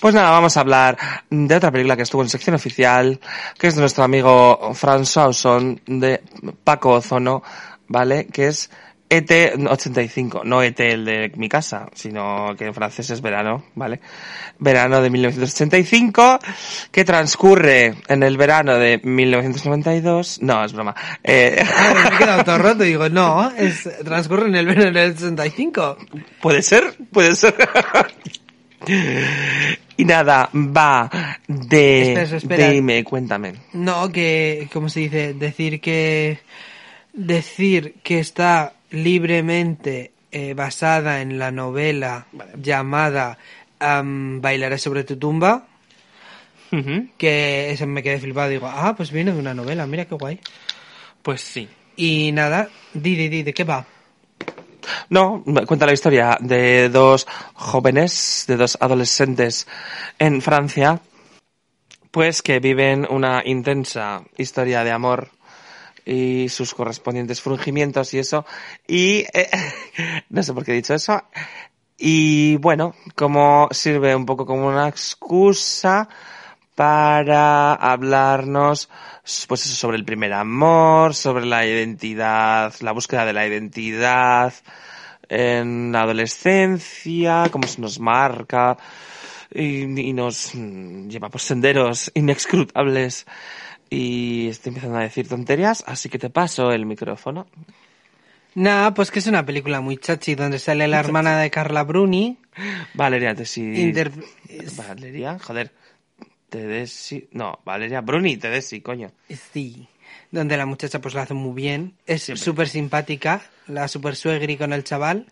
Pues nada, vamos a hablar de otra película que estuvo en sección oficial, que es de nuestro amigo François Ozon, de Paco Ozono, ¿vale? Que es E ET85, no ET el de mi casa, sino que en francés es verano, ¿vale? Verano de 1985, que transcurre en el verano de 1992, no, es broma, eh, me he quedado todo roto y digo, no, es, transcurre en el verano del 65. Puede ser, puede ser. y nada, va de... Espera, espera. Dime, cuéntame. No, que, ¿cómo se dice? Decir que, decir que está libremente eh, basada en la novela llamada am, Bailaré sobre tu tumba, que eso me quedé flipado. Digo, ah, pues viene de una novela, mira qué guay. Pues sí. Y nada, di, di, di, ¿de qué va? No, cuenta la historia de dos jóvenes, de dos adolescentes en Francia, pues que viven una intensa historia de amor y sus correspondientes frungimientos y eso. Y eh, no sé por qué he dicho eso. Y bueno, como sirve un poco como una excusa para hablarnos pues eso, sobre el primer amor, sobre la identidad, la búsqueda de la identidad en la adolescencia, cómo se nos marca y, nos lleva por senderos inescrutables y estoy empezando a decir tonterías, así que te paso el micrófono. Nada, pues que es una película muy chachi donde sale la hermana de Carla Bruni. Valeria Tesi... Inter- Valeria, joder. Tedeschi... No, Valeria Bruni Tedeschi, coño. Sí. donde la muchacha pues lo hace muy bien. Es súper simpática, la super suegri con el chaval.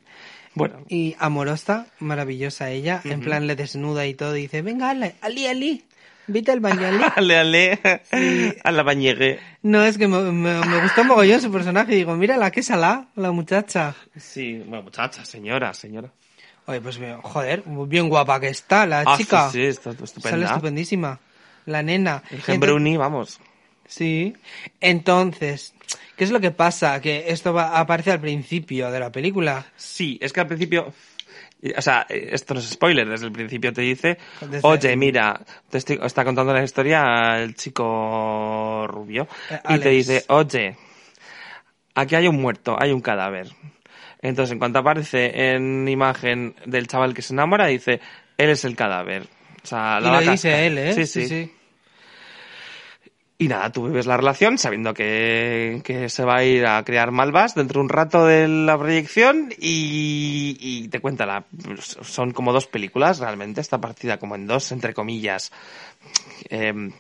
Bueno, Y amorosa, maravillosa ella. En plan le desnuda y todo. Y dice, venga, Ali, Ali, vete al baño, Ali. ale, a la bañegue. No, es que me, me, me gustó mogollón su personaje. Digo, mira la que salá, la muchacha. Sí, bueno, muchacha, señora, señora. Oye, pues joder, bien guapa que está la Ah, chica. sí, sí, está Sale estupendísima. La nena. El Gembruni, vamos. Sí. Entonces, ¿qué es lo que pasa? Que esto va- aparece al principio de la película. Sí, es que al principio, o sea, esto no es spoiler, desde el principio te dice, Desde- oye, mira, te estoy- está contando la historia el chico rubio, Eh, y te dice, oye, aquí hay un muerto, hay un cadáver. Entonces, en cuanto aparece en imagen del chaval que se enamora, dice, él es el cadáver. O sea, Y la lo vaca- dice él, ¿eh? Sí, sí. Y nada, tú vives la relación sabiendo que, que se va a ir a crear malvas dentro de un rato de la proyección y, y te cuenta la... Son como dos películas realmente, está partida como en dos, entre comillas. Em,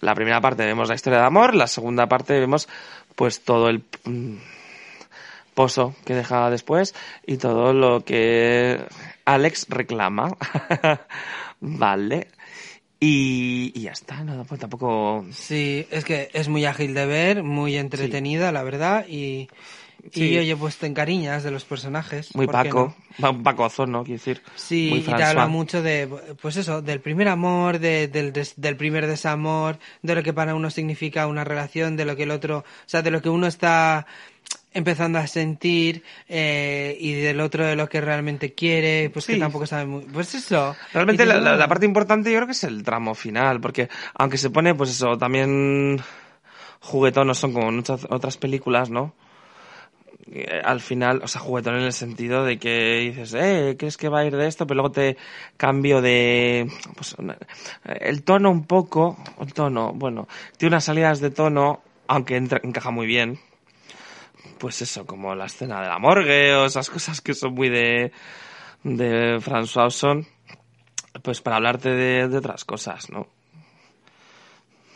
la primera parte vemos la historia de amor, la segunda parte vemos pues todo el mm, pozo que deja después y todo lo que Alex reclama. vale. Y, y ya está, no, pues tampoco... Sí, es que es muy ágil de ver, muy entretenida, la verdad, y, Sí. y oye, pues te encariñas de los personajes. Muy ¿por qué Paco, no? Paco Ozono, quiero decir. Sí, muy y te habla mucho de, pues eso, del primer amor, de- del, des- del primer desamor, de lo que para uno significa una relación, de lo que el otro, o sea, de lo que uno está empezando a sentir eh, y del otro de lo que realmente quiere, pues Sí. que tampoco sabe muy... Pues eso. Realmente la, dices, la- la parte importante yo creo que es el tramo final, porque aunque se pone, pues eso, también juguetonos son como muchas otras películas, ¿no? Eh, Al final, o sea, juguetón en el sentido de que dices, eh, ¿crees que va a ir de esto? Pero luego te cambio de, pues, una- el tono un poco, el tono, bueno, tiene unas salidas de tono, aunque entra- encaja muy bien, pues eso, como la escena de la morgue o esas cosas que son muy de, de François pues para hablarte de, de otras cosas, ¿no?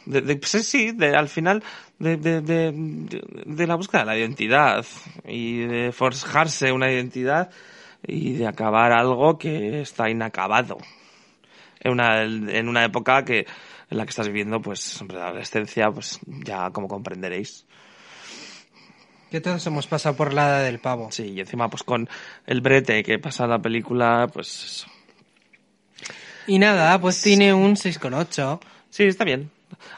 De, de- pues sí, de, al final, de, de, la búsqueda de la identidad y de forjarse una identidad y de acabar algo que está inacabado. En una, en una época que, en la que estás viviendo, pues, la adolescencia, pues, ya como comprenderéis. Que todos hemos pasado por la edad del pavo. Sí, y encima, pues, con el brete que pasa la película, pues, eso. Y nada, pues tiene un 6,8. Sí, está bien.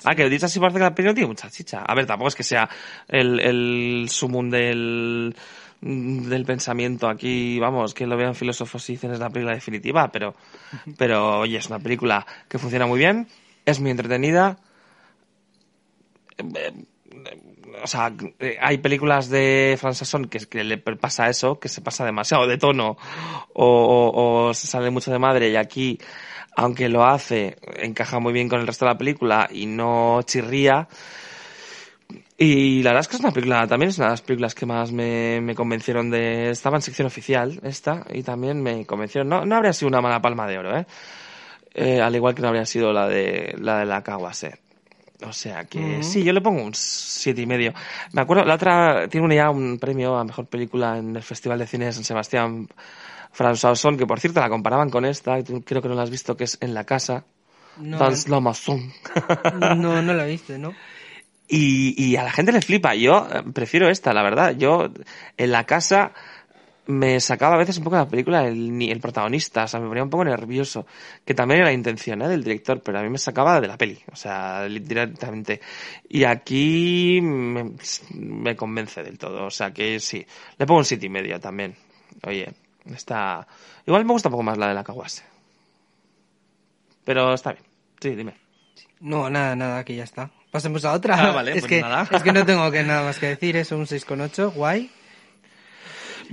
Ah, que dicho así parece que la película tiene mucha chicha. A ver, tampoco es que sea el, el sumum del, del pensamiento aquí, vamos, que lo vean filósofos y dicen es la película definitiva, pero, pero oye, es una película que funciona muy bien, es muy entretenida. Eh, O sea, eh, hay películas de Frances Son que, que le pasa eso, que se pasa demasiado de tono o, o- o se sale mucho de madre y aquí aunque lo hace, encaja muy bien con el resto de la película y no chirría. Y la verdad es que es una película, también es una de las películas que más me, me convencieron de... Estaba en sección oficial esta y también me convencieron. No, no habría sido una mala palma de oro, ¿eh? Eh, al igual que no habría sido la de la, de la Kawase. O sea que Ujú. sí, yo le pongo un siete y medio. Me acuerdo, la otra tiene ya un premio a mejor película en el Festival de Cine de San Sebastián, François que por cierto la comparaban con esta, y tú creo que no la has visto, que es En la casa, No, Dans la Maison. no, no la viste, ¿no? Y, y a la gente le flipa. Yo eh, prefiero esta, la verdad. Yo en la casa me sacaba a veces un poco de la película el, ni- el protagonista, o sea, me ponía un poco nervioso, que también era la intención ¿eh? del director, pero a mí me sacaba de la peli, o sea, directamente. Y aquí me, me convence del todo, o sea que sí, le pongo un siete y medio también. Oye, está... Igual me gusta un poco más la de la Kawase. Pero está bien. Sí, dime. No, nada, nada, que ya está. Pasemos a otra. Ah, vale, es, pues que, nada. es que no tengo que nada más que decir, es un 6,8, guay.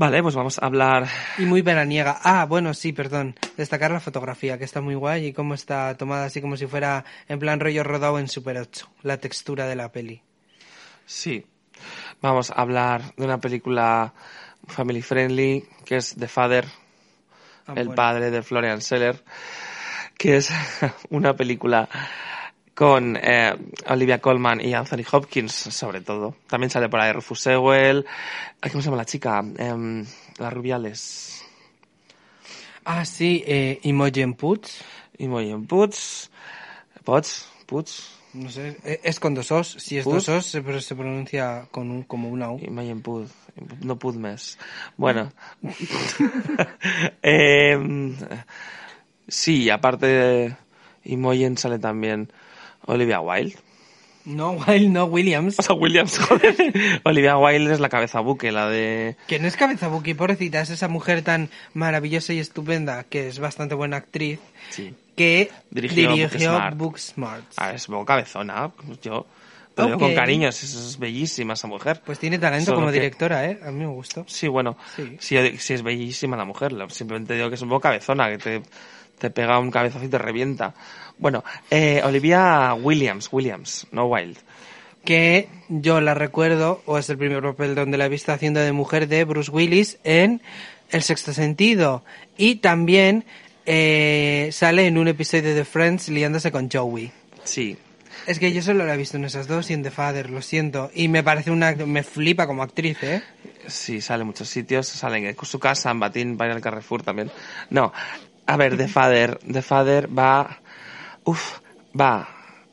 Vale, pues vamos a hablar Y muy veraniega. Ah, bueno, sí, perdón. Destacar la fotografía, que está muy guay y cómo está tomada así como si fuera en plan rollo rodado en Super 8. La textura de la peli. Sí. Vamos a hablar de una película family friendly que es The Father, Ah, el bueno. padre de Florian Seller, que es una película con eh, Olivia Colman y Anthony Hopkins, sobre todo. También sale por ahí Rufus Sewell. ¿Cómo se llama la chica? Em, las Rubiales. Ah, sí, eh, Imogen Poots. Imogen Poots. Potts. Poots. No sé, e- es con dos os. Si es dos os, se, pero se pronuncia con un, como una U. Imogen Poots. No Pudmes. Bueno. Em, sí, aparte de Imogen sale también Olivia Wilde. No, Wilde, no, Williams. O sea, Williams, joder. Olivia Wilde es la cabeza buque, la de... Que no es cabeza buki, pobrecita, es esa mujer tan maravillosa y estupenda, que es bastante buena actriz, Sí. que Dirigió dirigió, Booksmart. Booksmart. Ah, es poco cabezona. Yo te lo digo con cariño, es, bellísima esa mujer. Pues tiene talento Solo como que- directora, ¿eh? A mí me gustó. Sí, bueno, Sí. sí. sí es bellísima la mujer. Simplemente digo que es un poco cabezona, que te, te pega un cabezazo y te revienta. Bueno, eh, Olivia Williams, Williams, no Wilde. Que yo la recuerdo, o es el primer papel donde la he visto haciendo de mujer de Bruce Willis en El Sexto Sentido. Y también eh, sale en un episodio de Friends liándose con Joey. Sí, Es que yo solo la he visto en esas dos y en The Father, lo siento. Y me parece una... me flipa como actriz, ¿eh? sí, sale en muchos sitios, sale en su casa, en Batín, para ir al Carrefour también. No, a ver, The Father, The Father va, uf, va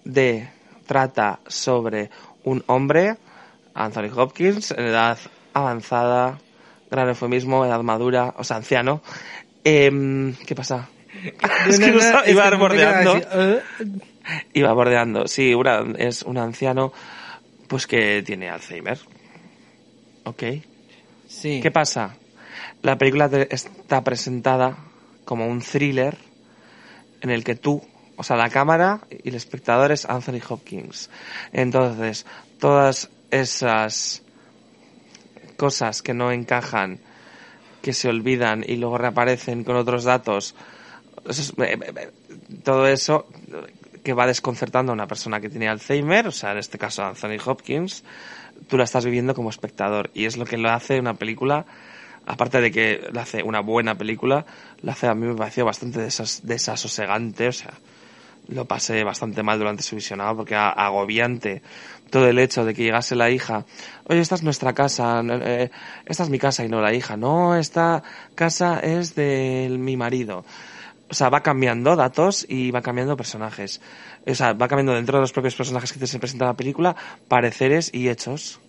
de, trata sobre un hombre, Anthony Hopkins, en edad avanzada, gran eufemismo, edad madura, o sea, anciano. Em, ¿Qué pasa? es que no es iba que queda bordeando. ¿eh? Iba bordeando. Sí, una- es un anciano, pues que tiene Alzheimer. Ok. Sí. ¿Qué pasa? La película está presentada como un thriller en el que tú, o sea, la cámara y el espectador es Anthony Hopkins. Entonces, todas esas cosas que no encajan, que se olvidan y luego reaparecen con otros datos, eh, eh, eh, todo eso que va desconcertando a una persona que tiene Alzheimer, o sea, en este caso Anthony Hopkins, tú la estás viviendo como espectador y es lo que lo hace una película aparte de que la hace una buena película la hace a mí me pareció bastante desas- desasosegante o sea lo pasé bastante mal durante su visionado porque agobiante todo el hecho de que llegase la hija oye esta es nuestra casa eh, esta es mi casa y no la hija no esta casa es de mi marido o sea, va cambiando datos y va cambiando personajes. O sea, va cambiando dentro de los propios personajes que te se presenta en la película, pareceres y hechos.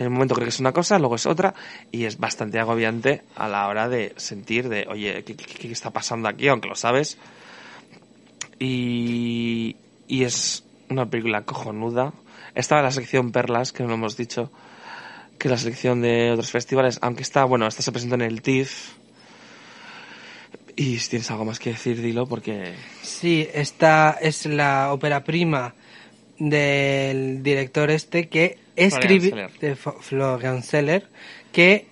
En el momento creo que es una cosa, luego es otra, y es bastante agobiante a la hora de sentir de, oye, ¿qué, está pasando aquí? Aunque lo sabes. Y, y es una película cojonuda. Estaba en la sección Perlas, que no lo hemos dicho, que es la selección de otros festivales, aunque está, bueno, esta se presentó en el TIFF. Y si tienes algo más que decir, dilo, porque... Sí, esta es la ópera prima del director este que escribe Seller. de Florian Seller que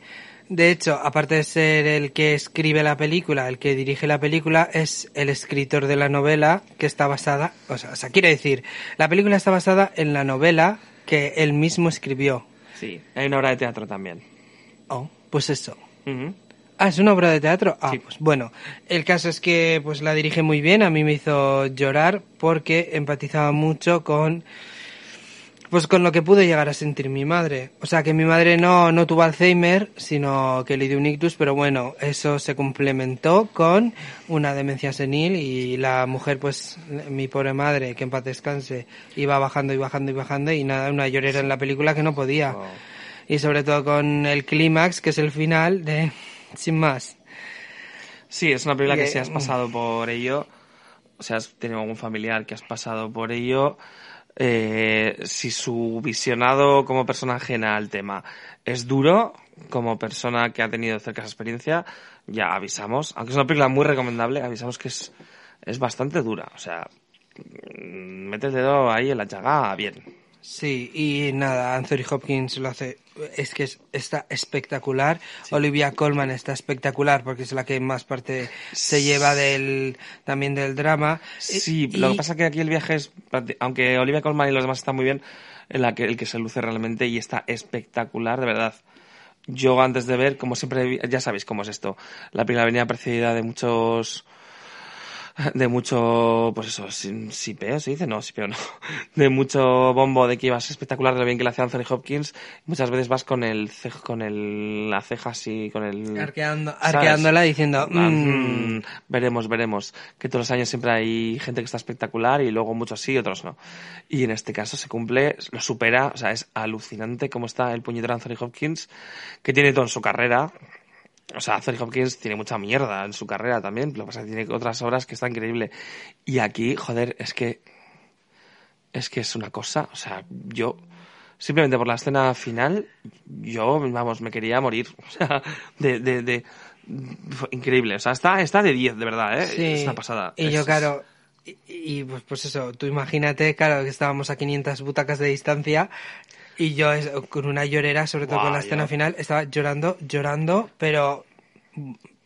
de hecho aparte de ser el que escribe la película el que dirige la película es el escritor de la novela que está basada o sea, o sea quiere decir la película está basada en la novela que él mismo escribió Sí, hay una obra de teatro también. oh pues eso. Ah, es una obra de teatro. Ah, Sí. pues bueno. El caso es que pues la dirige muy bien. A mí me hizo llorar porque empatizaba mucho con pues con lo que pudo llegar a sentir mi madre. O sea, que mi madre no, no tuvo Alzheimer, sino que le dio un ictus, pero bueno, eso se complementó con una demencia senil y la mujer, pues, mi pobre madre, que en paz descanse, iba bajando y bajando y bajando y nada, una llorera en la película que no podía. Y sobre todo con el clímax, que es el final de... Sin más. Sí, es una película que Que- si has pasado por ello, o sea, has tenido algún familiar que has pasado por ello, eh, si su visionado como persona ajena al tema es duro, como persona que ha tenido cerca esa experiencia, ya avisamos, aunque es una película muy recomendable, avisamos que es, es bastante dura, o sea, mm, mete el dedo ahí en la llaga bien. Sí, y nada, Anthony Hopkins lo hace, es que es- está espectacular. Olivia Colman está espectacular porque es la que más parte se lleva del, también del drama. Sí, Y- lo que pasa es que aquí el viaje es, aunque Olivia Colman y los demás están muy bien, en la que, el que se luce realmente y está espectacular, de verdad. Yo antes de ver, como siempre, ya sabéis cómo es esto, la película venía precedida de muchos de mucho, pues eso, sipeo, se dice, no, sipeo no, de mucho bombo de que ibas espectacular de lo bien que le hacía Anthony Hopkins, muchas veces vas con el con el, la ceja así, con el... Arqueando, arqueándola diciendo, mm". Mm, veremos, veremos, que todos los años siempre hay gente que está espectacular y luego muchos sí, otros no. Y en este caso se cumple, lo supera, o sea, es alucinante cómo está el puñetero Anthony Hopkins, que tiene todo en su carrera, o sea, Anthony Hopkins tiene mucha mierda en su carrera también, lo que pasa es que tiene otras obras que está increíble. Y aquí, joder, es que. Es que es una cosa, o sea, yo. Simplemente por la escena final, yo, vamos, me quería morir. O sea, de. de, de increíble, o sea, está, está de 10, de verdad, ¿eh? Sí. Es una pasada. Y yo, claro, y, pues, pues eso, tú imagínate, claro, que estábamos a 500 butacas de distancia y yo con una llorera, sobre todo con la escena final, estaba llorando, llorando, pero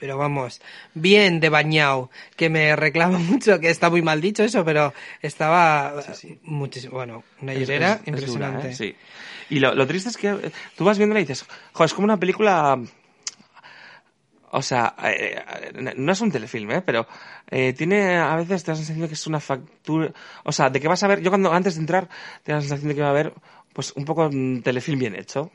pero vamos, bien de bañado, que me reclama mucho, que está muy mal dicho eso, pero estaba muchísimo, bueno, una llorera impresionante. ¿eh? sí. Y lo, triste es que eh, tú vas viendo y dices, joder, es como una película, o sea, eh, no es un telefilm, ¿eh? pero tiene a veces te da la sensación de que es una factura, o sea, de que vas a ver, yo cuando antes de entrar, te da la sensación de que va a haber pues un poco un telefilm bien hecho.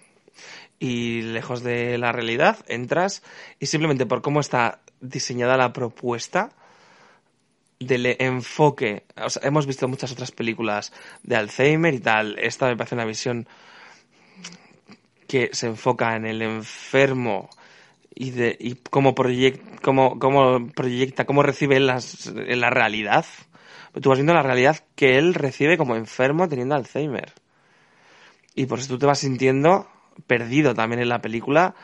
Y lejos de la realidad, entras y simplemente por cómo está diseñada la propuesta del enfoque. Hemos visto muchas otras películas de Alzheimer y tal. Esta me parece una visión que se enfoca en el enfermo y de y cómo, proyecta, cómo, cómo proyecta, cómo recibe las, la realidad. Tú vas viendo la realidad que él recibe como enfermo teniendo Alzheimer y por eso tú te vas sintiendo perdido también en la película.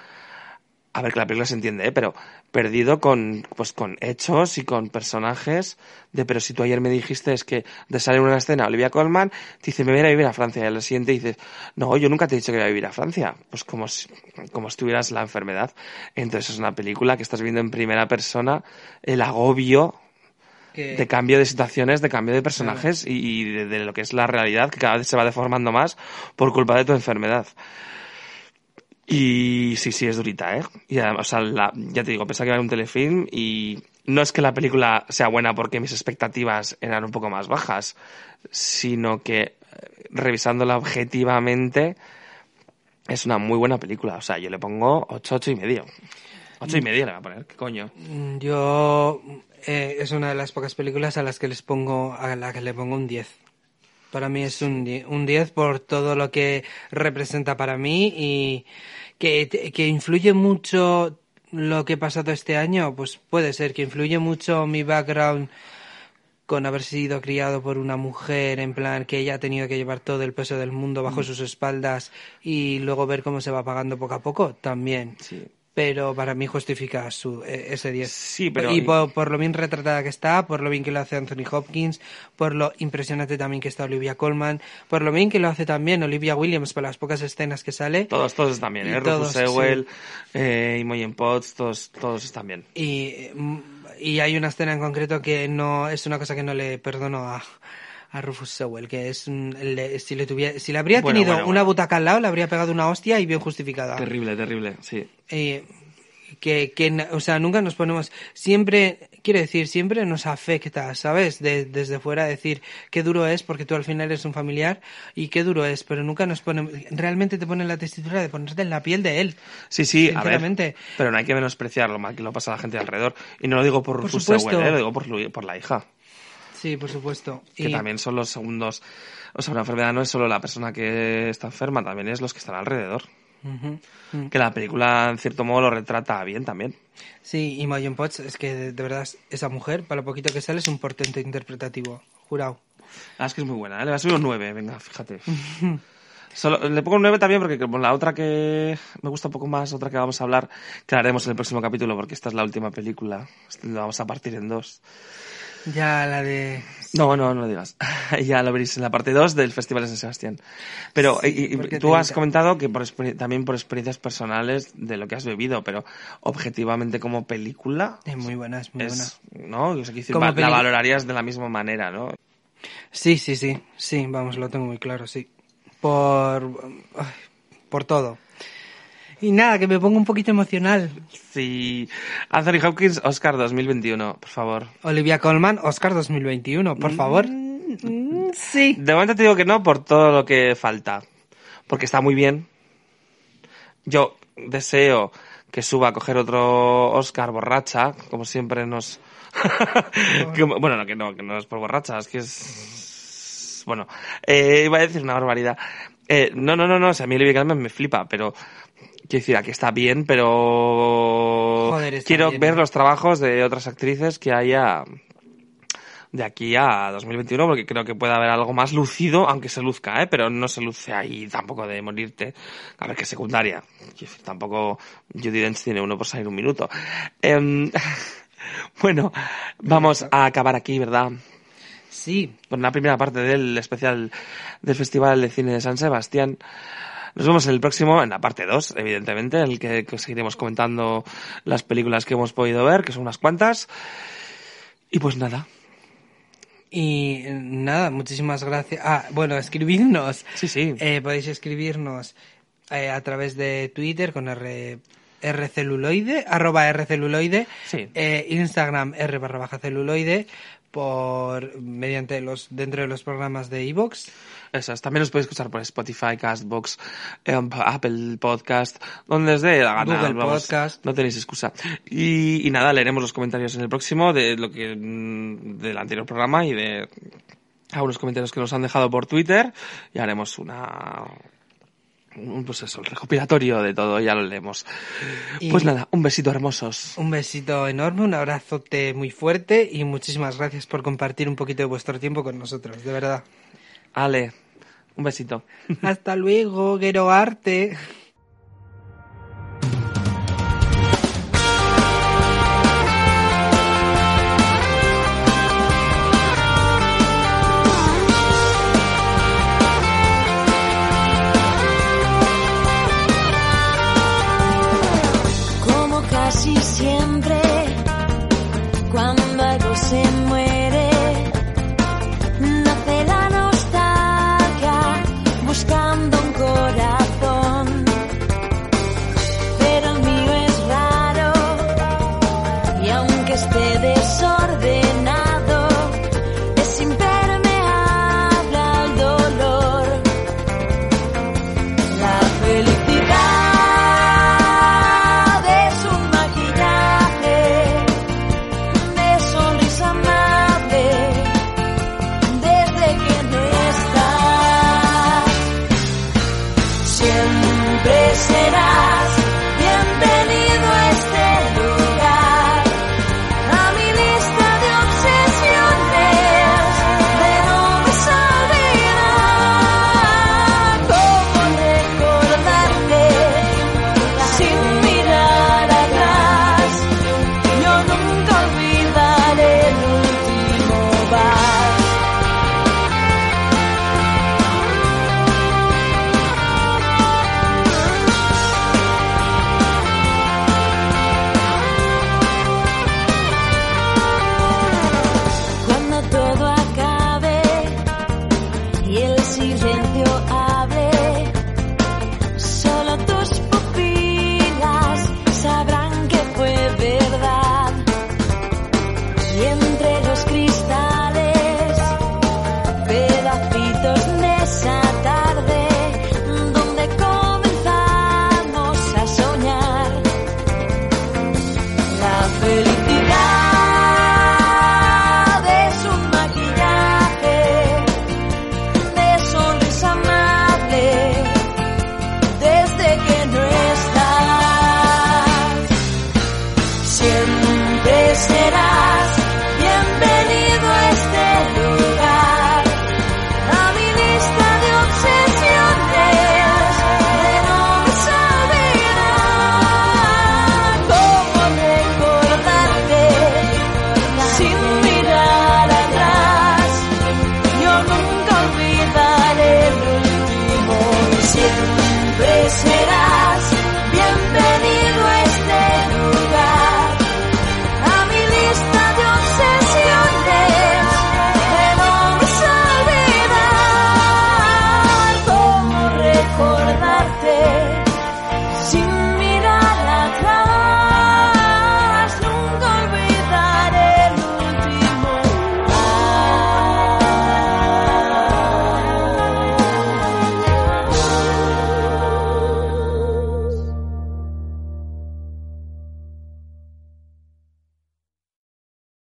A ver, que la película se entiende, ¿eh? pero perdido con, pues, con hechos y con personajes de, pero si tú ayer me dijiste es que de salir una escena Olivia Colman, te dice, me voy a vivir a Francia, y al siguiente dices, no, yo nunca te he dicho que voy a vivir a Francia, pues como si, como si tuvieras la enfermedad. Entonces es una película que estás viendo en primera persona, el agobio de cambio de situaciones, de cambio de personajes y, de, lo que es la realidad que cada vez se va deformando más por culpa de tu enfermedad. Y sí, sí, es durita, ¿eh? Y además, o sea, ya te digo, pensaba que era un telefilm y no es que la película sea buena porque mis expectativas eran un poco más bajas, sino que eh, revisándola objetivamente es una muy buena película. O sea, yo le pongo 8, 8 y medio. 8 y medio le voy a poner, ¿qué coño? Yo eh, es una de las pocas películas a las que les pongo a la que le pongo un 10. Para mí es un 10, un 10 por todo lo que representa para mí y que, que influye mucho lo que he pasado este año, pues puede ser que influye mucho mi background con haber sido criado por una mujer, en plan que ella ha tenido que llevar todo el peso del mundo bajo mm. sus espaldas y luego ver cómo se va pagando poco a poco, también. Sí pero para mí justifica su, e, ese 10. Sí, pero... Y por, lo bien retratada que está, por lo bien que lo hace Anthony Hopkins, por lo impresionante también que está Olivia Colman, por lo bien que lo hace también Olivia Williams por las pocas escenas que sale. Todos, todos están bien, ¿eh? Rufus Sewell, eh, Imogen Potts, todos, todos están bien. Y, y hay una escena en concreto que no es una cosa que no le perdono a, a Rufus Sewell, que es si le tuviera, si le habría tenido una butaca al lado, le habría pegado una hostia y bien justificada. Terrible, terrible, sí. Eh, que, que, o sea, nunca nos ponemos, siempre, quiero decir, siempre nos afecta, ¿sabes? desde fuera decir qué duro es porque tú al final eres un familiar y qué duro es, pero nunca nos ponemos, realmente te ponen la tesitura de ponerte en la piel de él. Sí, sí, a ver, pero no hay que menospreciar lo mal que lo pasa a la gente alrededor. Y no lo digo por, Rufus Sewell, ¿eh? lo digo por, por la hija. Sí, por supuesto. Que también son los segundos. O sea, una enfermedad no es solo la persona que está enferma, también es los que están alrededor. Que la película, en cierto modo, lo retrata bien también. Sí, y Imogen Potts, es que de, verdad, esa mujer, para lo poquito que sale, es un portento interpretativo. Jurado. Ah, es que es muy buena, ¿eh? le va a subir un 9, venga, fíjate. Solo, le pongo un 9 también porque como la otra que me gusta un poco más, otra que vamos a hablar, que haremos en el próximo capítulo porque esta es la última película. Lo vamos a partir en dos. Ya la de... No, no, no lo digas. ya lo veréis en la parte 2 del Festival de San Sebastián. Pero y, tú has comentado que por, también por experiencias personales de lo que has bebido, pero objetivamente como película... Es muy buena, es muy buena. ¿No? O sea, la valorarías de la misma manera, ¿no? Sí, sí, sí. Sí, vamos, lo tengo muy claro, sí. Por... por todo. Y nada, que me pongo un poquito emocional. Sí. Anthony Hopkins, Oscar 2021, por favor. Olivia Colman, Oscar 2021, por favor. Mm, Sí. De momento te digo que no por todo lo que falta. Porque está muy bien. Yo deseo que suba a coger otro Oscar borracha, como siempre nos... Que- bueno, no, que no, que no es por borracha, es que es... Bueno, eh, iba a decir una barbaridad. Eh, no, no, no, no, o sea, a mí Olivia Colman me flipa, pero... Quiero decir, aquí está bien, pero... Joder, está Quiero bien, ver ¿eh? los trabajos de otras actrices que haya de aquí a 2021 porque creo que puede haber algo más lucido, aunque se luzca, ¿eh? pero no se luce ahí tampoco de morirte. A ver, que secundaria. Quiero decir, tampoco Judy Dench tiene uno por salir un minuto. Em, bueno, vamos a acabar aquí, ¿verdad? Sí. Con la primera parte del especial del Festival de Cine de San Sebastián. Nos vemos en el próximo, en la parte 2, evidentemente, en el que, que seguiremos comentando las películas que hemos podido ver, que son unas cuantas. Y pues nada, Y nada, muchísimas gracias. Ah, bueno, escribirnos. Sí, sí. Eh, podéis escribirnos eh, a través de Twitter con R, rceluloide, arroba rceluloide, Sí. eh, Instagram r barra baja celuloide, por, mediante los, dentro de los programas de iVoox. Eso es. También os podéis escuchar por Spotify, Castbox, em, Apple Podcast, donde os dé la gana. Google vamos, Podcast. No tenéis excusa. Y, y nada, leeremos los comentarios en el próximo de lo que mm, del anterior programa y de algunos comentarios que nos han dejado por Twitter y haremos una un, pues eso, el recopilatorio de todo, ya lo leemos. Y- Pues nada, un besito hermosos. Un besito enorme, un abrazote muy fuerte y muchísimas gracias por compartir un poquito de vuestro tiempo con nosotros, de verdad. Ale, un besito. Hasta luego, Gero Arte.